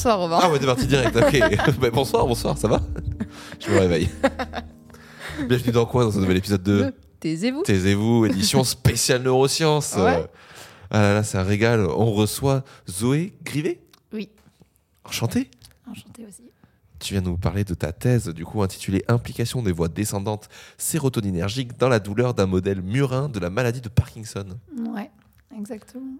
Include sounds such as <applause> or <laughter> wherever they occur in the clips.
Bonsoir Robin. Ah ouais, t'es parti direct, ok. <laughs> Bah, bonsoir, bonsoir, ça va? Je me réveille. Bienvenue dans quoi dans ce nouvel épisode de Taisez-vous. Taisez-vous, édition spéciale neurosciences. Ouais. Ah là là, c'est un régal. On reçoit Zoé Grivet? Oui. Enchanté. Enchantée aussi. Tu viens nous parler de ta thèse, du coup, intitulée Implication des voies descendantes sérotoninergiques dans la douleur d'un modèle murin de la maladie de Parkinson. Ouais, exactement.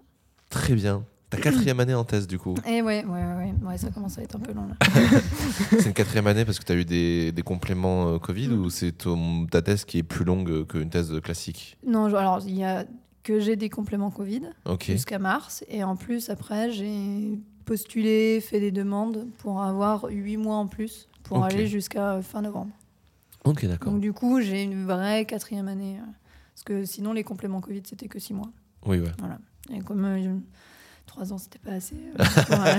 Très bien. Ta quatrième année en thèse, du coup. Et ouais, ouais, ouais, ouais, ça commence à être un peu long. <laughs> C'est une quatrième année parce que tu as eu des, des compléments euh, Covid ou c'est ton- ta thèse qui est plus longue qu'une thèse classique? Non, je- alors il y a que j'ai des compléments Covid jusqu'à mars. Et en plus, après, j'ai postulé, fait des demandes pour avoir 8 mois en plus pour aller jusqu'à euh, fin novembre. Ok, d'accord. Donc du coup, j'ai une vraie quatrième année. euh, Parce que sinon, les compléments Covid, c'était que 6 mois. Oui, ouais. Voilà. Et comme euh, 3 ans, c'était pas assez, euh,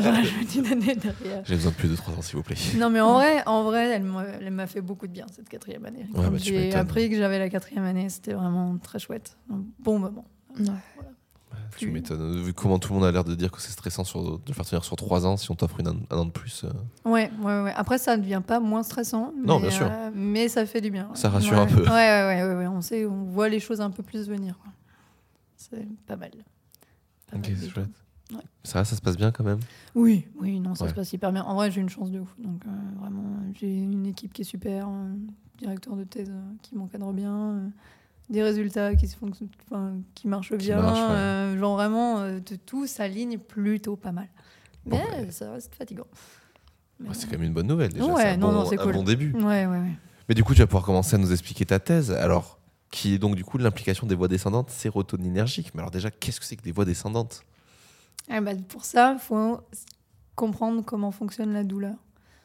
j'ai rajouté une année derrière. J'ai besoin de plus de 3 ans, s'il vous plaît. Non, mais en vrai, en vrai elle m'a fait beaucoup de bien, cette quatrième année. Ouais, bah, j'ai appris que j'avais la quatrième année, c'était vraiment très chouette. Un bon moment. Tu Plus- m'étonnes. Vu comment tout le monde a l'air de dire que c'est stressant sur, de faire tenir sur 3 ans, si on t'offre an- un an de plus, euh, Ouais, ouais, ouais. Après, ça ne devient pas moins stressant. Non, bien sûr. euh, mais ça fait du bien. Ça rassure Ouais. un peu. Ouais, ouais, ouais, ouais, ouais. On sait, on voit les choses un peu plus venir. C'est pas mal. Pas ok, c'est chouette. Ouais. Ça ça se passe bien quand même? Oui, oui, non, ça Ouais. se passe hyper bien. En vrai, j'ai une chance de ouf. Donc, euh, vraiment, j'ai une équipe qui est super, un directeur de thèse euh, qui m'encadre bien, euh, des résultats qui, se font, enfin, qui marchent bien. ouais. genre, vraiment, de tout s'aligne plutôt pas mal. Bon, Mais bah. ça reste fatigant. C'est quand même une bonne nouvelle déjà. Ouais, c'est un, non, bon, non, c'est un cool. bon début. Ouais, ouais, ouais. Mais du coup, tu vas pouvoir commencer à nous expliquer ta thèse. Alors, qui est donc du coup l'implication des voies descendantes sérotoninergiques. Mais alors déjà, qu'est-ce que c'est que des voies descendantes? Eh ben, pour ça, il faut comprendre comment fonctionne la douleur.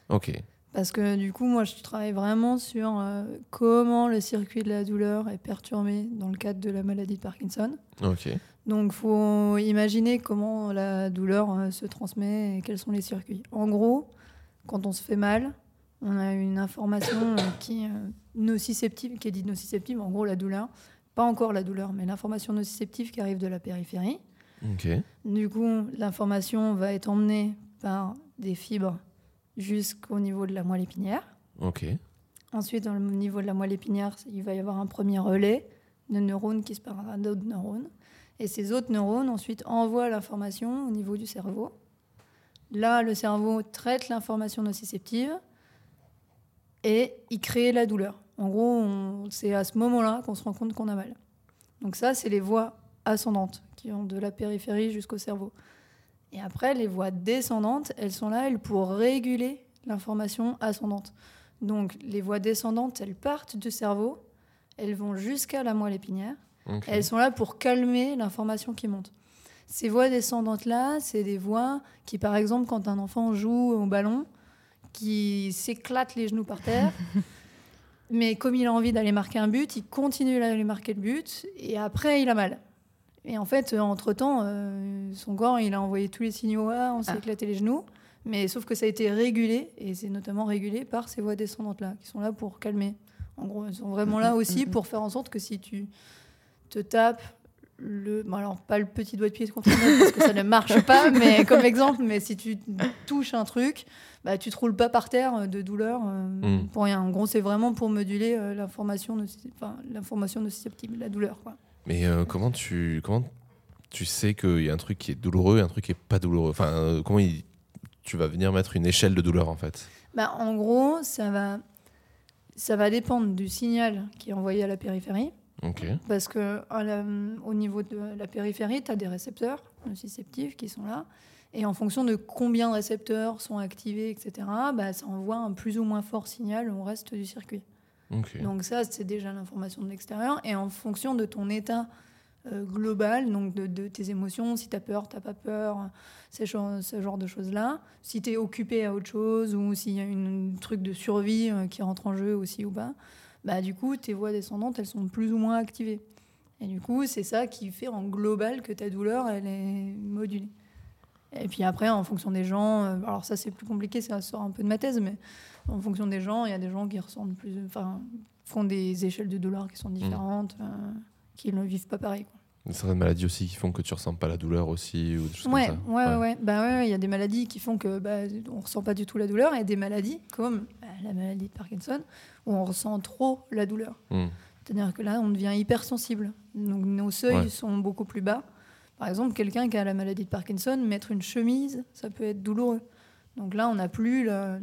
Ok. Parce que du coup, moi, je travaille vraiment sur euh, comment le circuit de la douleur est perturbé dans le cadre de la maladie de Parkinson. Ok. Donc, faut imaginer comment la douleur euh, se transmet et quels sont les circuits. En gros, quand on se fait mal, on a une information euh, qui est nociceptive, qui est dite nociceptive, en gros la douleur. Pas encore la douleur, mais l'information nociceptive qui arrive de la périphérie. Ok. Du coup, l'information va être emmenée par des fibres jusqu'au niveau de la moelle épinière. Ok. Ensuite, au niveau de la moelle épinière, il va y avoir un premier relais de neurones qui se parlent à d'autres neurones. Et ces autres neurones, ensuite, envoient l'information au niveau du cerveau. Là, le cerveau traite l'information nociceptive et il crée la douleur. En gros, c'est à ce moment-là qu'on se rend compte qu'on a mal. Donc ça, c'est les voies ascendantes qui vont de la périphérie jusqu'au cerveau. Et après, les voies descendantes, elles sont là elles, pour réguler l'information ascendante. Donc les voies descendantes, elles partent du cerveau, elles vont jusqu'à la moelle épinière. Elles sont là pour calmer l'information qui monte. Ces voies descendantes-là, c'est des voies qui, par exemple, quand un enfant joue au ballon, qui s'éclate les genoux par terre, <laughs> mais comme il a envie d'aller marquer un but, il continue d'aller marquer le but, et après, il a mal. Et en fait, euh, entre-temps, euh, son corps, il a envoyé tous les signaux, ah, on s'est Ah. éclaté les genoux, mais sauf que ça a été régulé, et c'est notamment régulé par ces voies descendantes-là, qui sont là pour calmer. En gros, elles sont vraiment là aussi pour faire en sorte que si tu te tapes le. Bon, alors, pas le petit doigt de pied contre le parce que ça ne marche <laughs> pas, mais comme exemple, mais si tu touches un truc, bah, tu te roules pas par terre euh, de douleur euh, Mm. pour rien. En gros, c'est vraiment pour moduler euh, l'information noci- enfin, l'information nociceptive, la douleur. Quoi. Mais euh, comment tu comment tu sais qu'il y a un truc qui est douloureux et un truc qui est pas douloureux? Enfin, euh, comment il- tu vas venir mettre une échelle de douleur en fait? Bah, en gros, ça va, ça va dépendre du signal qui est envoyé à la périphérie. Ok. Parce que la- au niveau de la périphérie, tu as des récepteurs nociceptifs qui sont là. Et en fonction de combien de récepteurs sont activés, etc., bah, ça envoie un plus ou moins fort signal au reste du circuit. Donc ça, c'est déjà l'information de l'extérieur. Et en fonction de ton état euh, global, donc de, tes émotions, si tu as peur, tu pas peur, ce genre de choses-là, si tu es occupé à autre chose ou s'il y a un truc de survie euh, qui rentre en jeu aussi ou pas, bah, du coup, tes voies descendantes, elles sont plus ou moins activées. Et du coup, c'est ça qui fait en global que ta douleur, elle est modulée. Et puis après, en fonction des gens, euh, alors ça c'est plus compliqué, ça sort un peu de ma thèse, mais en fonction des gens, il y a des gens qui ressentent plus, enfin, font des échelles de douleur qui sont différentes, euh, qui ne vivent pas pareil. quoi. Certaines maladies aussi qui font que tu ressens pas la douleur aussi ou des choses Ouais, comme ça. ouais, ouais, ouais. Bah ouais, il y a des maladies qui font que bah, on ressent pas du tout la douleur et des maladies comme bah, la maladie de Parkinson où on ressent trop la douleur. Hmm. C'est-à-dire que là, on devient hypersensible. Donc nos seuils Ouais. sont beaucoup plus bas. Par exemple, quelqu'un qui a la maladie de Parkinson, mettre une chemise, ça peut être douloureux. Donc là, on n'a plus la-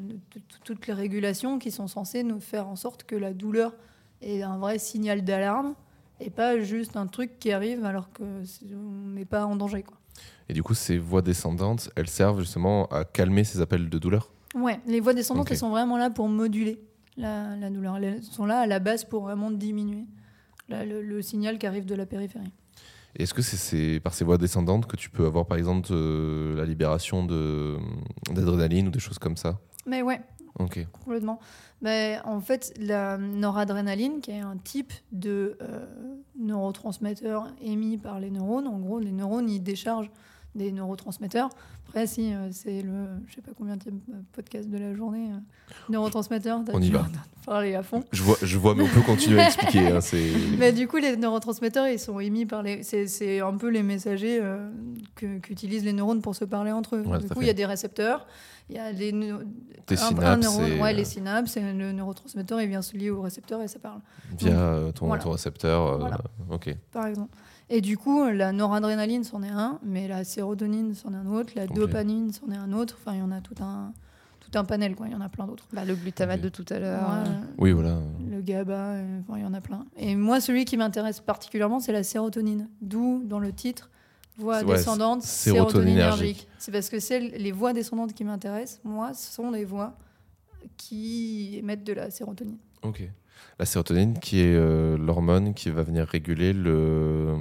toutes les régulations qui sont censées nous faire en sorte que la douleur est un vrai signal d'alarme et pas juste un truc qui arrive alors qu'on n'est pas en danger. Quoi. Et du coup, ces voies descendantes, elles servent justement à calmer ces appels de douleur? Ouais, les voies descendantes, elles sont vraiment là pour moduler la, la douleur. Elles sont là à la base pour vraiment diminuer le signal qui arrive de la périphérie. Est-ce que c'est par ces voies descendantes que tu peux avoir, par exemple, euh, la libération de- d'adrénaline ou des choses comme ça? Mais ouais, Ok. complètement. Mais en fait, la noradrénaline, qui est un type de euh, neurotransmetteur émis par les neurones, en gros, les neurones, ils déchargent des neurotransmetteurs. Après, si euh, c'est le, je sais pas combien de podcast de la journée, euh, neurotransmetteurs, On y va. parler à fond. Je vois, je vois, mais on peut continuer à <laughs> expliquer. hein, Mais du coup, les neurotransmetteurs, ils sont émis par les. C'est, un peu les messagers euh, que- qu'utilisent les neurones pour se parler entre eux. Ouais, du coup, il y a des récepteurs, il y a les, Tes un- un synapses, neurone- et, ouais, euh, les synapses, et le neurotransmetteur, il vient se lier au récepteur et ça parle, via ton, Voilà. ton récepteur. Voilà. Ok. par exemple. Et du coup, la noradrénaline, c'en est un, mais la sérotonine, c'en est un autre, la dopamine, c'en est un autre. Enfin, il y en a tout un, tout un panel, quoi. Il y en a plein d'autres. Bah, le glutamate de tout à l'heure. Ouais. euh, Oui, voilà. Le GABA, euh, enfin, il y en a plein. Et moi, celui qui m'intéresse particulièrement, c'est la sérotonine. D'où, dans le titre, voie Ouais, descendante, sérotoninergique. C'est parce que celles, les voies descendantes qui m'intéressent, moi, ce sont les voies qui émettent de la sérotonine. Ok. La sérotonine, qui est euh, l'hormone qui va venir réguler le.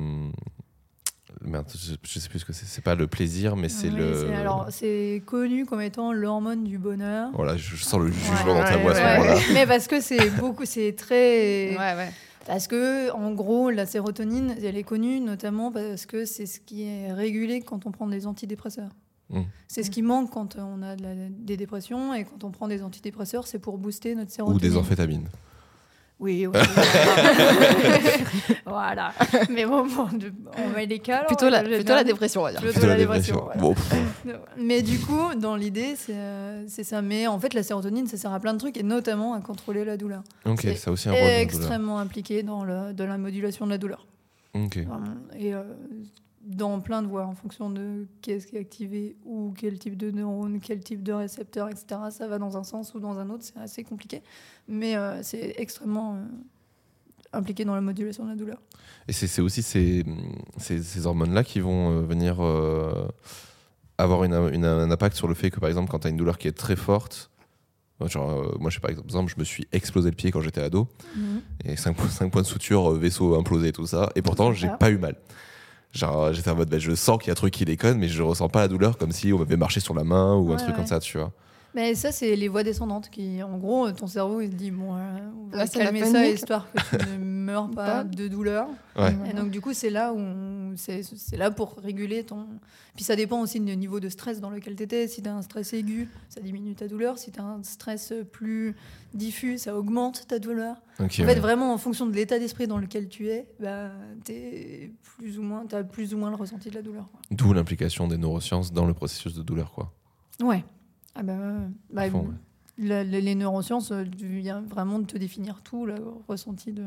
Merde, je, je sais plus ce que c'est. C'est pas le plaisir, mais c'est Oui, le. c'est- Alors, c'est connu comme étant l'hormone du bonheur. Voilà, je, je sens le jugement Ouais, dans ta ouais, voix à ce moment-là. Mais parce que c'est beaucoup, c'est très. Ouais, ouais. Parce que, en gros, la sérotonine, elle est connue notamment parce que c'est ce qui est régulé quand on prend des antidépresseurs. Mm. C'est ce qui manque quand on a de la- des dépressions et quand on prend des antidépresseurs, c'est pour booster notre Ou sérotonine. des amphétamines. Oui, oui. <laughs> voilà. <laughs> Mais bon, bon, on met les cas. Plutôt la, plutôt la dépression, on va dire. Plutôt Plutôt la la dépression, dépression. voilà. Bon, pff, <laughs> Mais du coup, dans l'idée, c'est euh, c'est ça. Mais en fait, la sérotonine, ça sert à plein de trucs et notamment à contrôler la douleur. ok, ça a aussi un rôle extrêmement impliqué dans, le, dans la modulation de la douleur. Ok. Vraiment. Et euh, dans plein de voies, en fonction de qu'est-ce qui est activé ou quel type de neurone, quel type de récepteur, etc. Ça va dans un sens ou dans un autre, c'est assez compliqué. Mais euh, c'est extrêmement euh, impliqué dans la modulation de la douleur. Et c'est aussi ces, ces, ces hormones-là qui vont euh, venir euh, avoir une, une- un impact sur le fait que, par exemple, quand tu as une douleur qui est très forte, genre, moi, je sais par exemple, je me suis explosé le pied quand j'étais ado, et 5, points de suture, vaisseau implosé, tout ça, et pourtant, j'ai pas eu mal. Genre, j'étais en mode, bah, je sens qu'il y a un truc qui déconne, mais je ressens pas la douleur comme si on m'avait marché sur la main ou un Ouais, truc comme ça, tu vois. Mais ça, c'est les voies descendantes qui, en gros, ton cerveau, il se dit, bon, euh, on va Là, calmer ça panique. histoire que tu ne <laughs> meurs pas Pas. de douleur. Ouais. Et donc, du coup, c'est là où on- c'est c'est là pour réguler ton. Puis ça dépend aussi du niveau de stress dans lequel tu étais. Si tu as un stress aigu, ça diminue ta douleur. Si tu as un stress plus diffus, ça augmente ta douleur. En fait, ouais. vraiment, en fonction de l'état d'esprit dans lequel tu es, bah, tu plus ou moins, as plus ou moins le ressenti de la douleur. quoi. D'où l'implication des neurosciences dans le processus de douleur, quoi. Ouais. Ah. Bah, fond, ouais. la- la- les neurosciences euh, viennent vraiment de te définir tout, le ressenti de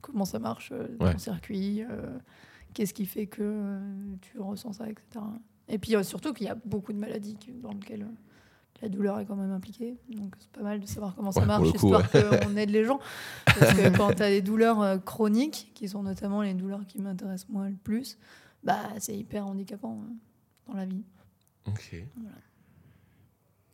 comment ça marche, euh, ton Ouais. circuit, euh, qu'est-ce qui fait que euh, tu ressens ça, etc. Et puis euh, surtout qu'il y a beaucoup de maladies dans lesquelles euh, la douleur est quand même impliquée. Donc c'est pas mal de savoir comment ça Ouais, marche, le coup, histoire qu'on aide les gens. <laughs> Parce que quand tu as des douleurs euh, chroniques, qui sont notamment les douleurs qui m'intéressent moi le plus, bah, c'est hyper handicapant euh, dans la vie. Ok. Voilà.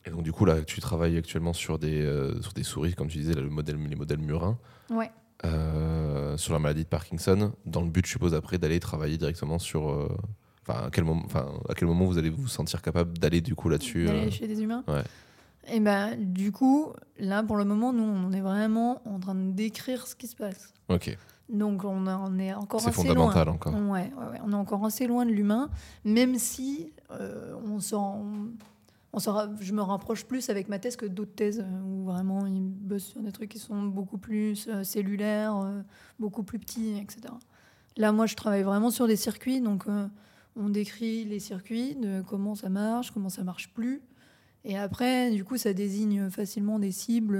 Et donc, du coup, là, tu travailles actuellement sur des, euh, sur des souris, comme tu disais, là, le modèle, les modèles murins, Ouais. euh, sur la maladie de Parkinson, dans le but, je suppose, après, d'aller travailler directement sur. euh, Enfin, à, quel moment, enfin, à quel moment vous allez vous sentir capable d'aller, du coup, là-dessus D'aller chez des humains ouais. Et ben, du coup, là, pour le moment, nous, on est vraiment en train de décrire ce qui se passe. Ok, Donc, on, a- on est encore c'est assez fondamental loin. encore. Ouais, ouais, ouais, on est encore assez loin de l'humain, même si euh, on s'en, on je me rapproche plus avec ma thèse que d'autres thèses euh, où vraiment ils bossent sur des trucs qui sont beaucoup plus euh, cellulaires, euh, beaucoup plus petits, etc. Là, moi, je travaille vraiment sur des circuits, donc on décrit les circuits, comment ça marche, comment ça marche plus. Et après, du coup, ça désigne facilement des cibles.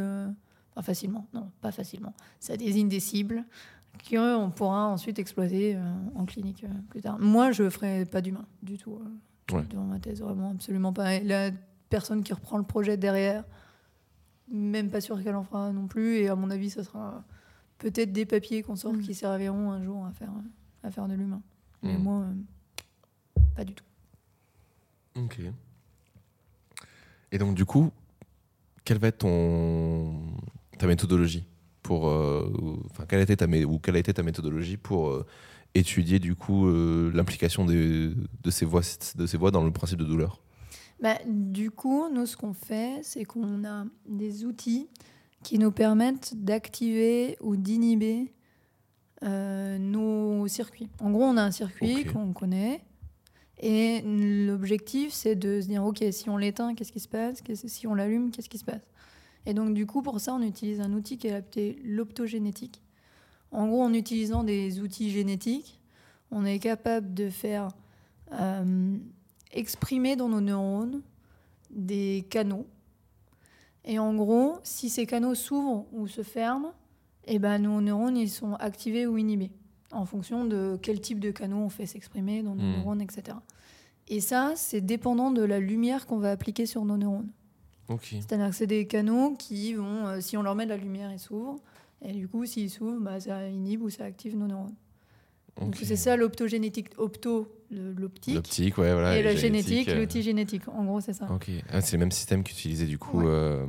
Enfin, facilement, non, pas facilement. Ça désigne des cibles qu'on pourra ensuite exploiter en clinique plus tard. Moi, je ne ferai pas d'humain du tout Ouais. dans ma thèse, vraiment, absolument pas. Et la personne qui reprend le projet derrière, même pas sûr qu'elle en fera non plus. Et à mon avis, ça sera peut-être des papiers qu'on sort Mm. qui serviront un jour à faire, à faire de l'humain. Mais Mm. moi, euh, pas du tout. Ok. Et donc, du coup, quelle va être ton... ta méthodologie pour, euh, ou- enfin, quelle a été ta ou quelle a été ta méthodologie pour euh, étudier du coup euh, l'implication de ces voix de ces voix dans le principe de douleur Bah, du coup, nous, ce qu'on fait, c'est qu'on a des outils qui nous permettent d'activer ou d'inhiber euh, nos circuits. En gros, on a un circuit qu'on connaît. Et l'objectif, c'est de se dire, OK, si on l'éteint, qu'est-ce qui se passe? Si on l'allume, qu'est-ce qui se passe? Et donc, du coup, pour ça, on utilise un outil qui est appelé l'optogénétique. En gros, en utilisant des outils génétiques, on est capable de faire euh, exprimer dans nos neurones des canaux. Et en gros, si ces canaux s'ouvrent ou se ferment, eh ben, nos neurones ils sont activés ou inhibés en fonction de quel type de canaux on fait s'exprimer dans nos Hmm. neurones, etc. Et ça, c'est dépendant de la lumière qu'on va appliquer sur nos neurones. C'est-à-dire que c'est des canaux qui vont, euh, si on leur met de la lumière, ils s'ouvrent. Et du coup, s'ils s'ouvrent, bah, ça inhibe ou ça active nos neurones. Donc c'est ça l'optogénétique. Opto, l'optique. L'optique, ouais, voilà. et la génétique, euh, l'outil génétique. En gros, c'est ça. Ok. Ah, c'est le même système qu'utilisait du coup Ouais. euh,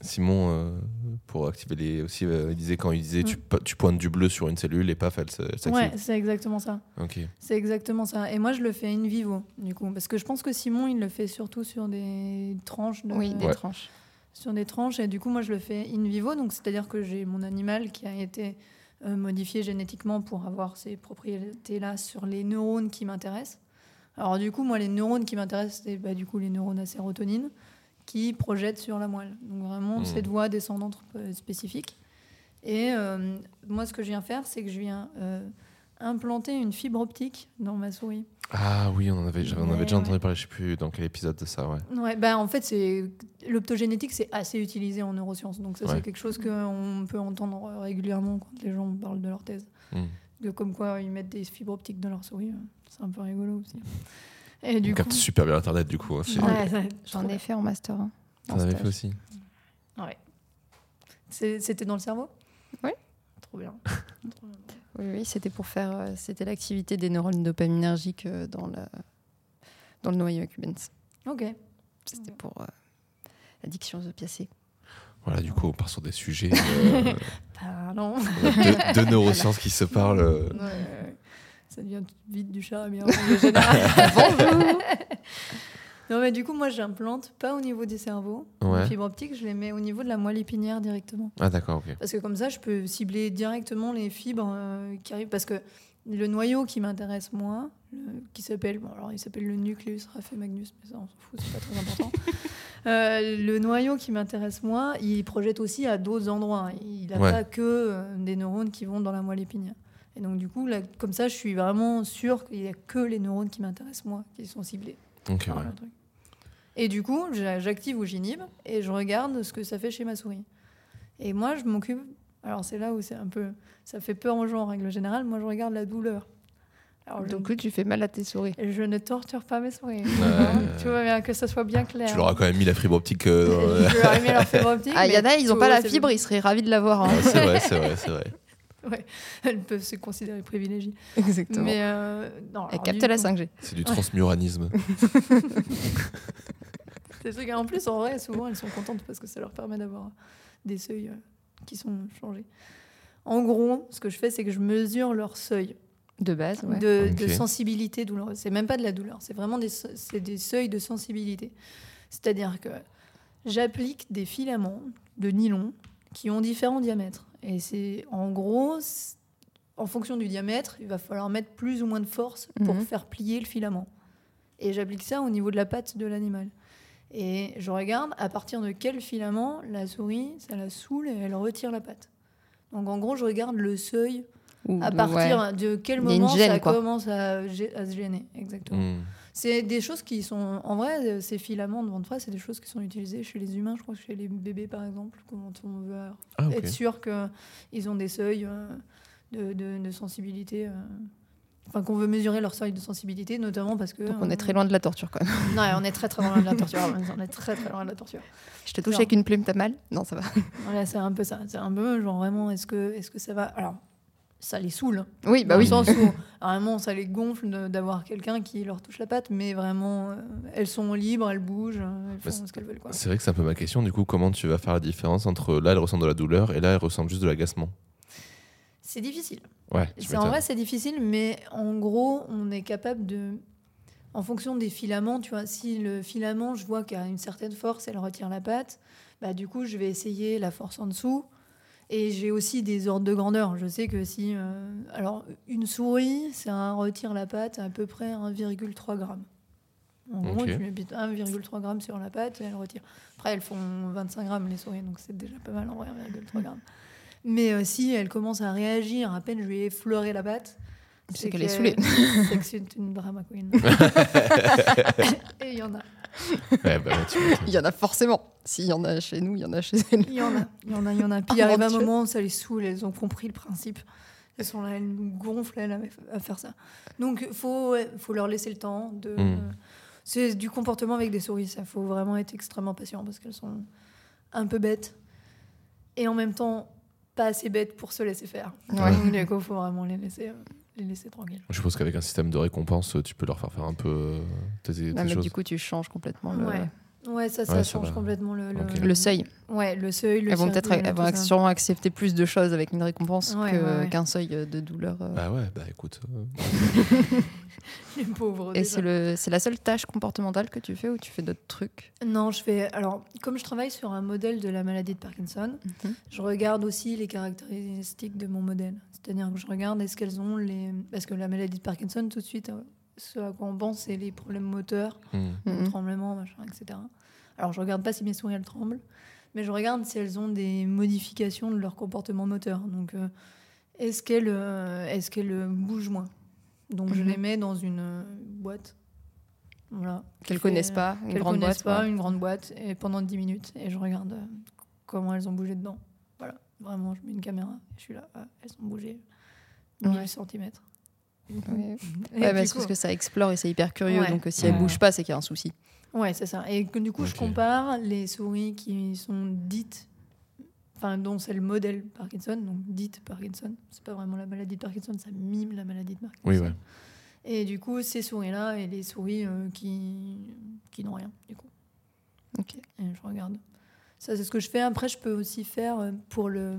Simon euh, pour activer les. Aussi, euh, il disait quand il disait Mm. tu, po- tu pointes du bleu sur une cellule et paf, elle, s'active. Ouais, c'est exactement ça. Ok. C'est exactement ça. Et moi, je le fais in vivo, du coup. Parce que je pense que Simon, il le fait surtout sur des tranches. De... Oui, des Ouais. tranches. Sur des tranches. Et du coup, moi, je le fais in vivo. Donc, c'est-à-dire que j'ai mon animal qui a été euh, modifié génétiquement pour avoir ces propriétés-là sur les neurones qui m'intéressent. Alors, du coup, moi, les neurones qui m'intéressent, c'est bah, du coup les neurones à sérotonine qui projettent sur la moelle. Donc, vraiment, Mhm. cette voie descendante euh, spécifique. Et euh, moi, ce que je viens faire, c'est que je viens euh, implanter une fibre optique dans ma souris. Ah oui, on en avait, Ouais, avais déjà entendu ouais. parler, je sais plus dans quel épisode de ça, ouais. Ouais, bah en fait, c'est l'optogénétique, c'est assez utilisé en neurosciences. Donc ça, Ouais. c'est quelque chose qu'on peut entendre régulièrement quand les gens parlent de leur thèse. Hmm. De comme quoi ils mettent des fibres optiques dans leur souris. C'est un peu rigolo aussi. Et du on coup, capte super bien internet du coup. hein, Ouais, J'en ai fait en master 1. T'en avais fait aussi. Ouais. C'était dans le cerveau? Ouais. Trop bien. Trop <laughs> bien. Oui, oui, c'était pour faire. euh, c'était l'activité des neurones dopaminergiques euh, dans, la, dans le noyau accumbens. Ok. C'était pour euh, l'addiction aux opiacés. Voilà, du coup, on part sur des sujets euh, <laughs> Pardon. de, de <laughs> neurosciences qui se parlent. euh, Ouais, ça devient vite du charme. en règle générale. <laughs> Bonjour Non, mais du coup, moi, j'implante pas au niveau du cerveau. Ouais. Les fibres optiques, je les mets au niveau de la moelle épinière directement. Ah d'accord, ok. Parce que comme ça, je peux cibler directement les fibres euh, qui arrivent. Parce que le noyau qui m'intéresse moi, le- qui s'appelle, bon, alors il s'appelle le nucleus rafemagnus, mais ça, on s'en fout, c'est pas très important. <laughs> Euh, le noyau qui m'intéresse moi, il projette aussi à d'autres endroits. Il n'a Ouais. pas que euh, des neurones qui vont dans la moelle épinière. Et donc, du coup, là, comme ça, je suis vraiment sûre qu'il n'y a que les neurones qui m'intéressent moi qui sont ciblés. Ouais. truc. Et du coup, j'a- j'active ou j'inhibe et je regarde ce que ça fait chez ma souris. Et moi, je m'occupe. Alors, c'est là où c'est un peu. Ça fait peur aux gens en règle générale. Moi, je regarde la douleur. Alors, Donc tu fais mal à tes souris. je ne torture pas mes souris. Ouais. tu vois bien que ça soit bien clair. Tu leur as quand même mis la fibre optique. euh, <laughs> Je leur ai mis leur fibre optique. Ah, il y en a, ils n'ont pas la fibre, ils seraient ravis de l'avoir. hein. C'est vrai, c'est vrai, c'est vrai. <laughs> Elles peuvent se considérer privilégiées. Exactement. Mais euh, non, alors, capte la coup, 5G. C'est du transmuranisme. C'est <laughs> <laughs> sûr qu'en plus, en vrai, souvent, elles sont contentes parce que ça leur permet d'avoir des seuils euh, qui sont changés. En gros, ce que je fais, c'est que je mesure leur seuil De base, ouais. de, sensibilité douloureuse. C'est même pas de la douleur, c'est vraiment des seuils de sensibilité. C'est-à-dire que j'applique des filaments de nylon qui ont différents diamètres. Et c'est en gros, en fonction du diamètre, il va falloir mettre plus ou moins de force pour Mhm. faire plier le filament. Et j'applique ça au niveau de la patte de l'animal. Et je regarde à partir de quel filament la souris, ça la saoule et elle retire la patte. Donc en gros, je regarde le seuil À ouais. partir de quel moment gêne, ça quoi. commence à, se gêner Exactement. Hmm. C'est des choses qui sont. En vrai, euh, ces filaments de vent de face, c'est des choses qui sont utilisées chez les humains, je crois que chez les bébés par exemple, quand on veut Ah, être sûr qu'ils ont des seuils euh, de, de- de sensibilité. euh, Enfin, qu'on veut mesurer leur seuil de sensibilité, notamment parce que. Donc on euh, est très loin de la torture quand même. Non, on est très très loin de la torture. on est très très loin de la torture. Je te touche avec une plume, t'as mal? Non, ça va. Voilà, c'est un peu ça. C'est un peu genre vraiment, est-ce que, est que ça va? Alors, ça les saoule. Oui, bah Dans oui. le sens <laughs> où vraiment ça les gonfle d'avoir quelqu'un qui leur touche la patte, mais vraiment euh, elles sont libres, elles bougent, euh, elles Bah, font ce qu'elles veulent. Quoi. C'est vrai que c'est un peu ma question. Du coup, comment tu vas faire la différence entre là, elle ressent de la douleur et là, elle ressent juste de l'agacement? C'est difficile. Ouais, En vrai, c'est difficile, mais en gros, on est capable de. En fonction des filaments, tu vois, si le filament, je vois qu'il a une certaine force, elle retire la patte, bah du coup, je vais essayer la force en dessous. Et j'ai aussi des ordres de grandeur. Je sais que si. euh, alors, une souris, ça retire la patte à peu près 1,3 g. En gros, Ok. tu mets 1,3 g sur la patte et elle retire. Après, elles font 25 grammes les souris, donc c'est déjà pas mal en vrai, 1,3 g. Mais euh, si elle commence à réagir, à peine je lui ai effleuré la patte, C'est qu'elle est saoulée. <laughs> C'est que c'est une drama queen. <laughs> et il y en a. Ouais, bah. Il y en a forcément. S'il y en a chez nous, il y en a chez elle. Il y en a. Il y en a, il y en a. Puis il Oh, arrive un moment où ça les saoule, elles ont compris le principe. Elles sont là, elles nous gonflent elles, à faire ça. Donc il faut, faut leur laisser le temps. De... Mm. C'est du comportement avec des souris, ça. faut vraiment être extrêmement patient parce qu'elles sont un peu bêtes. Et en même temps, pas assez bêtes pour se laisser faire. Ouais. Donc du coup, il faut vraiment les laisser, euh, les laisser tranquilles. Je suppose qu'avec un système de récompense, tu peux leur faire faire un peu euh, tes, tes Ouais, mais choses. du coup, tu changes complètement le, Ouais. Ouais, ça, ça Ouais, change complètement le, le, seuil. Ouais, le seuil, le elles vont peut-être elles vont sûrement accepter plus de choses avec une récompense Ouais, que- ouais, ouais. qu'un seuil de douleur. euh. Bah ouais, bah écoute. euh, <laughs> Les pauvres. Et c'est le- c'est la seule tâche comportementale que tu fais ou tu fais d'autres trucs? Non, je fais. Alors, comme je travaille sur un modèle de la maladie de Parkinson, Mhm. je regarde aussi les caractéristiques de mon modèle. C'est-à-dire que je regarde est-ce qu'elles ont les. Parce que la maladie de Parkinson, tout de suite, euh, ce à quoi on pense, c'est les problèmes moteurs, hmm. Mhm. tremblements, machin, etc. Alors, je regarde pas si mes souris elles tremblent, mais je regarde si elles ont des modifications de leur comportement moteur. Donc, euh, est-ce qu'elles euh, est-ce qu'elles euh, bougent moins? Donc, je Mhm. les mets dans une euh, boîte. Voilà. Qu'elles connaissent pas, une grande connaissent boîte. pas, ouais. une grande boîte, et pendant 10 minutes, et je regarde euh, comment elles ont bougé dedans. Voilà, vraiment, je mets une caméra, je suis là, elles ont bougé 1000 Ouais. cm. Ouais. Ouais, bah, c'est parce que ça explore et c'est hyper curieux. Ouais. Donc euh, si Ouais. elle bouge pas, c'est qu'il y a un souci. Ouais, c'est ça. Et que, du coup, je compare les souris qui sont dites, enfin, dont c'est le modèle Parkinson, donc dites Parkinson. C'est pas vraiment la maladie de Parkinson, ça mime la maladie de Parkinson. Oui, ouais. Et du coup, ces souris-là et les souris euh, qui, qui n'ont rien, du coup. Ok. Et je regarde. Ça, c'est ce que je fais. Après, je peux aussi faire euh, pour, le,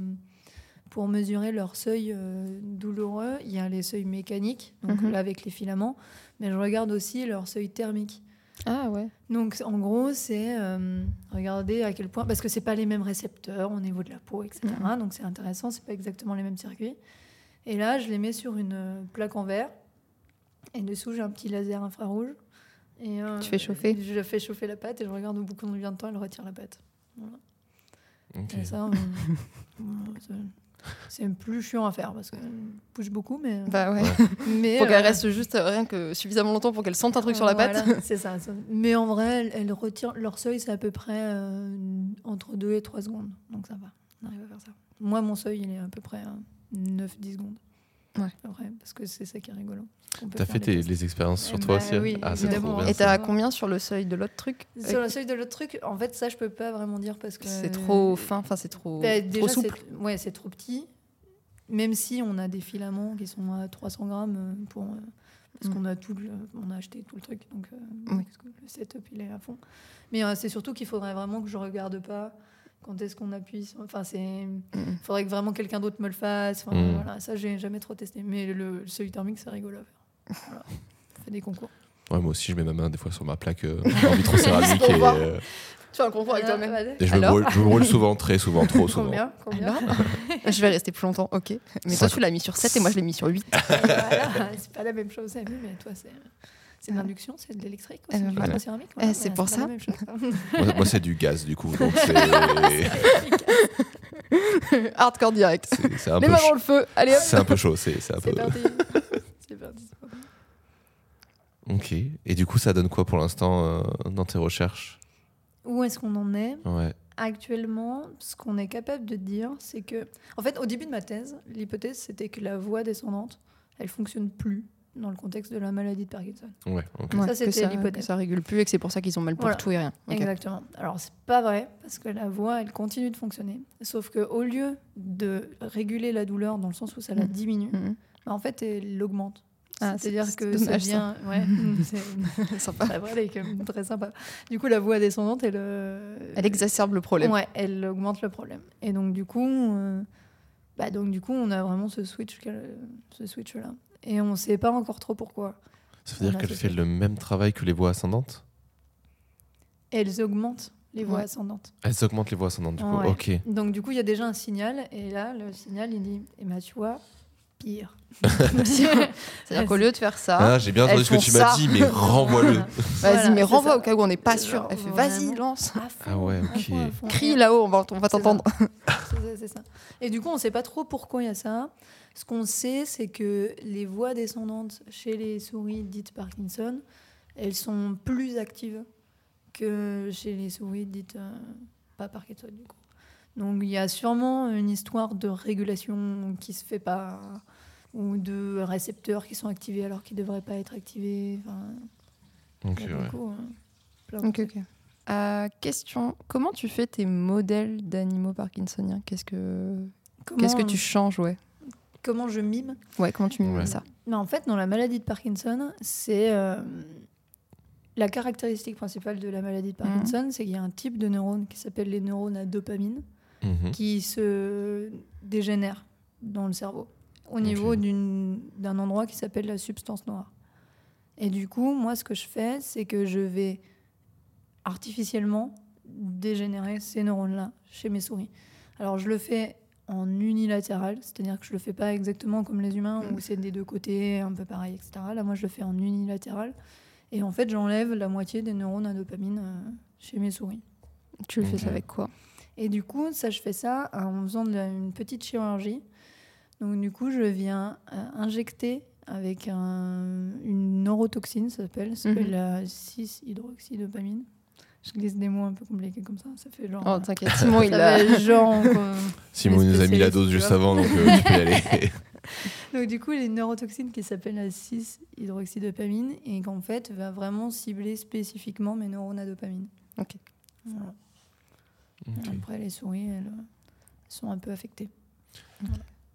pour mesurer leur seuil euh, douloureux. Il y a les seuils mécaniques, donc Mhm. là avec les filaments, mais je regarde aussi leur seuil thermique. Ah ouais. Donc, en gros, c'est euh, regarder à quel point, parce que c'est pas les mêmes récepteurs au niveau de la peau, etc. Mhm. Donc, c'est intéressant, c'est pas exactement les mêmes circuits. Et là, je les mets sur une euh, plaque en verre. Et dessous, j'ai un petit laser infrarouge. Et, euh, Tu fais chauffer Je fais chauffer la pâte et je regarde au bout de combien de temps elle retire la pâte. Et ça, <laughs> on- c'est- plus chiant à faire parce qu'elle bouge beaucoup, mais. Bah ouais. <laughs> mais Pour qu'elle euh, reste juste euh, rien que suffisamment longtemps pour qu'elle sente un truc sur la patte. voilà, c'est ça, ça. Mais en vrai, elles, elles retirent leur seuil, c'est à peu près euh, entre 2 et 3 secondes. Donc ça va, on arrive à faire ça. Moi, mon seuil, il est à peu près 9-10 secondes. Ouais. Parce que c'est ça qui est rigolo. T'as fait les expériences sur Eh toi bah aussi hein oui, Ah, trop. Et t'as combien sur le seuil de l'autre truc Sur le seuil de l'autre truc, en fait, ça, je peux pas vraiment dire parce que. C'est trop fin, enfin c'est trop, Bah, trop souple. Ouais, c'est trop petit. Même si on a des filaments qui sont à 300 grammes euh, pour, euh, parce Mm. qu'on a tout, le- on a acheté tout le truc, donc euh, Oui. que le setup il est à fond. Mais euh, c'est surtout qu'il faudrait vraiment que je regarde pas quand est-ce qu'on appuie. sur- Enfin, c'est, faudrait que vraiment quelqu'un d'autre me le fasse. Enfin, Mm. voilà, ça j'ai jamais trop testé. Mais le, le seuil thermique c'est rigolo à faire. Voilà. <laughs> On fait des concours. Ouais, moi aussi, je mets ma main des fois sur ma plaque euh, en vitrocéramique et, euh, Tu fais un concours avec Ah, toi-même. et je, me brûle, je me brûle souvent, très souvent, trop <laughs> souvent. Combien, combien <laughs> Je vais rester plus longtemps, ok. Mais toi, tu l'as mis sur 7 et moi, je l'ai mis sur 8. Voilà, c'est pas la même chose, mais toi, c'est, c'est de l'induction, c'est de l'électrique, Euh, c'est du voilà. céramique. Euh, c'est pour ça. la même chose. <laughs> Moi, moi, c'est du gaz, du coup. Donc <laughs> c'est... Hardcore direct. C'est c'est un, Les peu mains ch- dans le feu. Allez hop. c'est un peu chaud. C'est c'est un peu. <laughs> C'est parti. Ok. Et du coup, ça donne quoi pour l'instant euh, dans tes recherches? Où est-ce qu'on en est? Ouais. Actuellement, ce qu'on est capable de dire, c'est que, en fait, au début de ma thèse, l'hypothèse c'était que la voie descendante, elle fonctionne plus dans le contexte de la maladie de Parkinson. Ouais. ok. Ouais, Ça, que c'était ça- l'hypothèse. Ça régule plus et que c'est pour ça qu'ils ont mal pour Voilà. tout et rien. Exactement. Alors, c'est pas vrai, parce que la voix, elle continue de fonctionner. Sauf qu'au lieu de réguler la douleur dans le sens où ça la Mhm. diminue, Mhm. bah, en fait, elle l'augmente. Ah, C'est-à-dire c'est- que ça devient. Ouais, <laughs> c'est <laughs> Sympa. très vrai, est même très sympa. Du coup, la voix descendante, elle. euh, Elle exacerbe le problème. Ouais, elle augmente le problème. Et donc, du coup, euh, bah, donc, du coup on a vraiment ce switch, ce switch là. Et on sait pas encore trop pourquoi. Ça veut dire On qu'elle fait le même travail que les voies ascendantes? Elles augmentent les voix Ouais. ascendantes. Elles augmentent les voies ascendantes, du coup. Ouais. Ok. Donc, du coup, il y a déjà un signal. Et là, le signal, il dit Eh ben, tu vois, pire. <laughs> C'est-à-dire qu'au lieu de faire ça, Ah, j'ai bien entendu ce que tu m'as dit, mais <laughs> renvoie-le. vas-y, Voilà, mais renvoie ça. au cas où on n'est pas sûr. genre Elle fait vas-y, lance. À fond, Ah ouais, ok. fond. Crie là-haut, on va, on va C'est t'entendre. <laughs> C'est ça, c'est ça. Et du coup, on ne sait pas trop pourquoi il y a ça. Ce qu'on sait, c'est que les voies descendantes chez les souris dites Parkinson, elles sont plus actives que chez les souris dites euh, pas Parkinson, du coup. Donc, il y a sûrement une histoire de régulation qui se fait pas ou de récepteurs qui sont activés alors qu'ils ne devraient pas être activés. Enfin, Ok, il y a ouais. beaucoup, plein de Ok. Euh, question comment tu fais tes modèles d'animaux parkinsoniens? Qu'est-ce que qu'est-ce que tu changes ouais? Comment je mime? Ouais, comment tu mimes Ouais. ça? Mais en fait, dans la maladie de Parkinson, c'est euh, la caractéristique principale de la maladie de Parkinson, c'est qu'il y a un type de neurones qui s'appelle les neurones à dopamine Mhm. qui se dégénèrent dans le cerveau au niveau Ok. d'une- d'un endroit qui s'appelle la substance noire. Et du coup, moi, ce que je fais, c'est que je vais artificiellement dégénérer ces neurones-là chez mes souris. Alors, je le fais en unilatéral, c'est-à-dire que je le fais pas exactement comme les humains où c'est des deux côtés, un peu pareil, etc. Là, moi, je le fais en unilatéral. Et en fait, j'enlève la moitié des neurones à dopamine euh, chez mes souris. Tu le fais avec quoi? Et du coup, ça, je fais ça en faisant de la- une petite chirurgie. Donc, du coup, je viens euh, injecter avec un- une neurotoxine, ça s'appelle, ça s'appelle Mhm. la 6-hydroxydopamine. Je glisse des mots un peu compliqués comme ça, ça fait genre. Oh, t'inquiète, Simon, il a. genre. quoi. <laughs> Simon nous a mis la dose juste avant, donc euh, tu peux y aller. <laughs> Donc, du coup, les neurotoxines qui s'appellent la 6-hydroxydopamine et qu'en fait va vraiment cibler spécifiquement mes neurones à dopamine. Ok. Voilà. Après, les souris, elles euh, sont un peu affectées.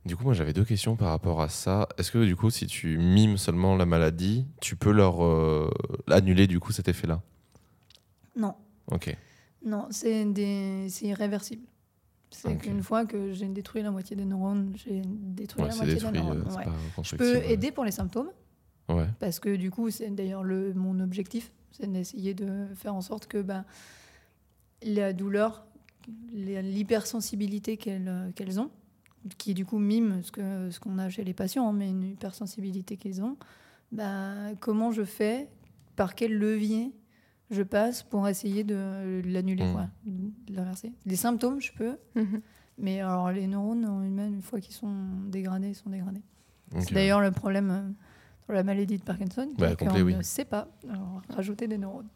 Du coup, moi j'avais deux questions par rapport à ça. Est-ce que du coup, si tu mimes seulement la maladie, tu peux leur euh, annuler du coup cet effet-là? Non. Ok. Non, c'est des... irréversible. C'est qu'une fois que j'ai détruit la moitié des neurones, j'ai détruit Ouais, la moitié détruit. des euh, neurones. c'est ouais. Je peux ouais. aider pour les symptômes, Ouais. parce que du coup, c'est d'ailleurs le... mon objectif, c'est d'essayer de faire en sorte que bah, la douleur, l'hypersensibilité qu'elles euh, qu'elles ont, qui du coup mime ce qu'on ce qu'on a chez les patients, hein, mais une hypersensibilité qu'ils ont, bah, comment je fais, par quel levier je passe pour essayer de l'annuler, Mm. quoi, de l'inverser. Les symptômes, je peux, Mhm. mais alors les neurones en une fois qu'ils sont dégradés, ils sont dégradés. C'est d'ailleurs le problème euh, sur la maladie de Parkinson, Bah, qu'on oui. ne sait pas alors, rajouter des neurones.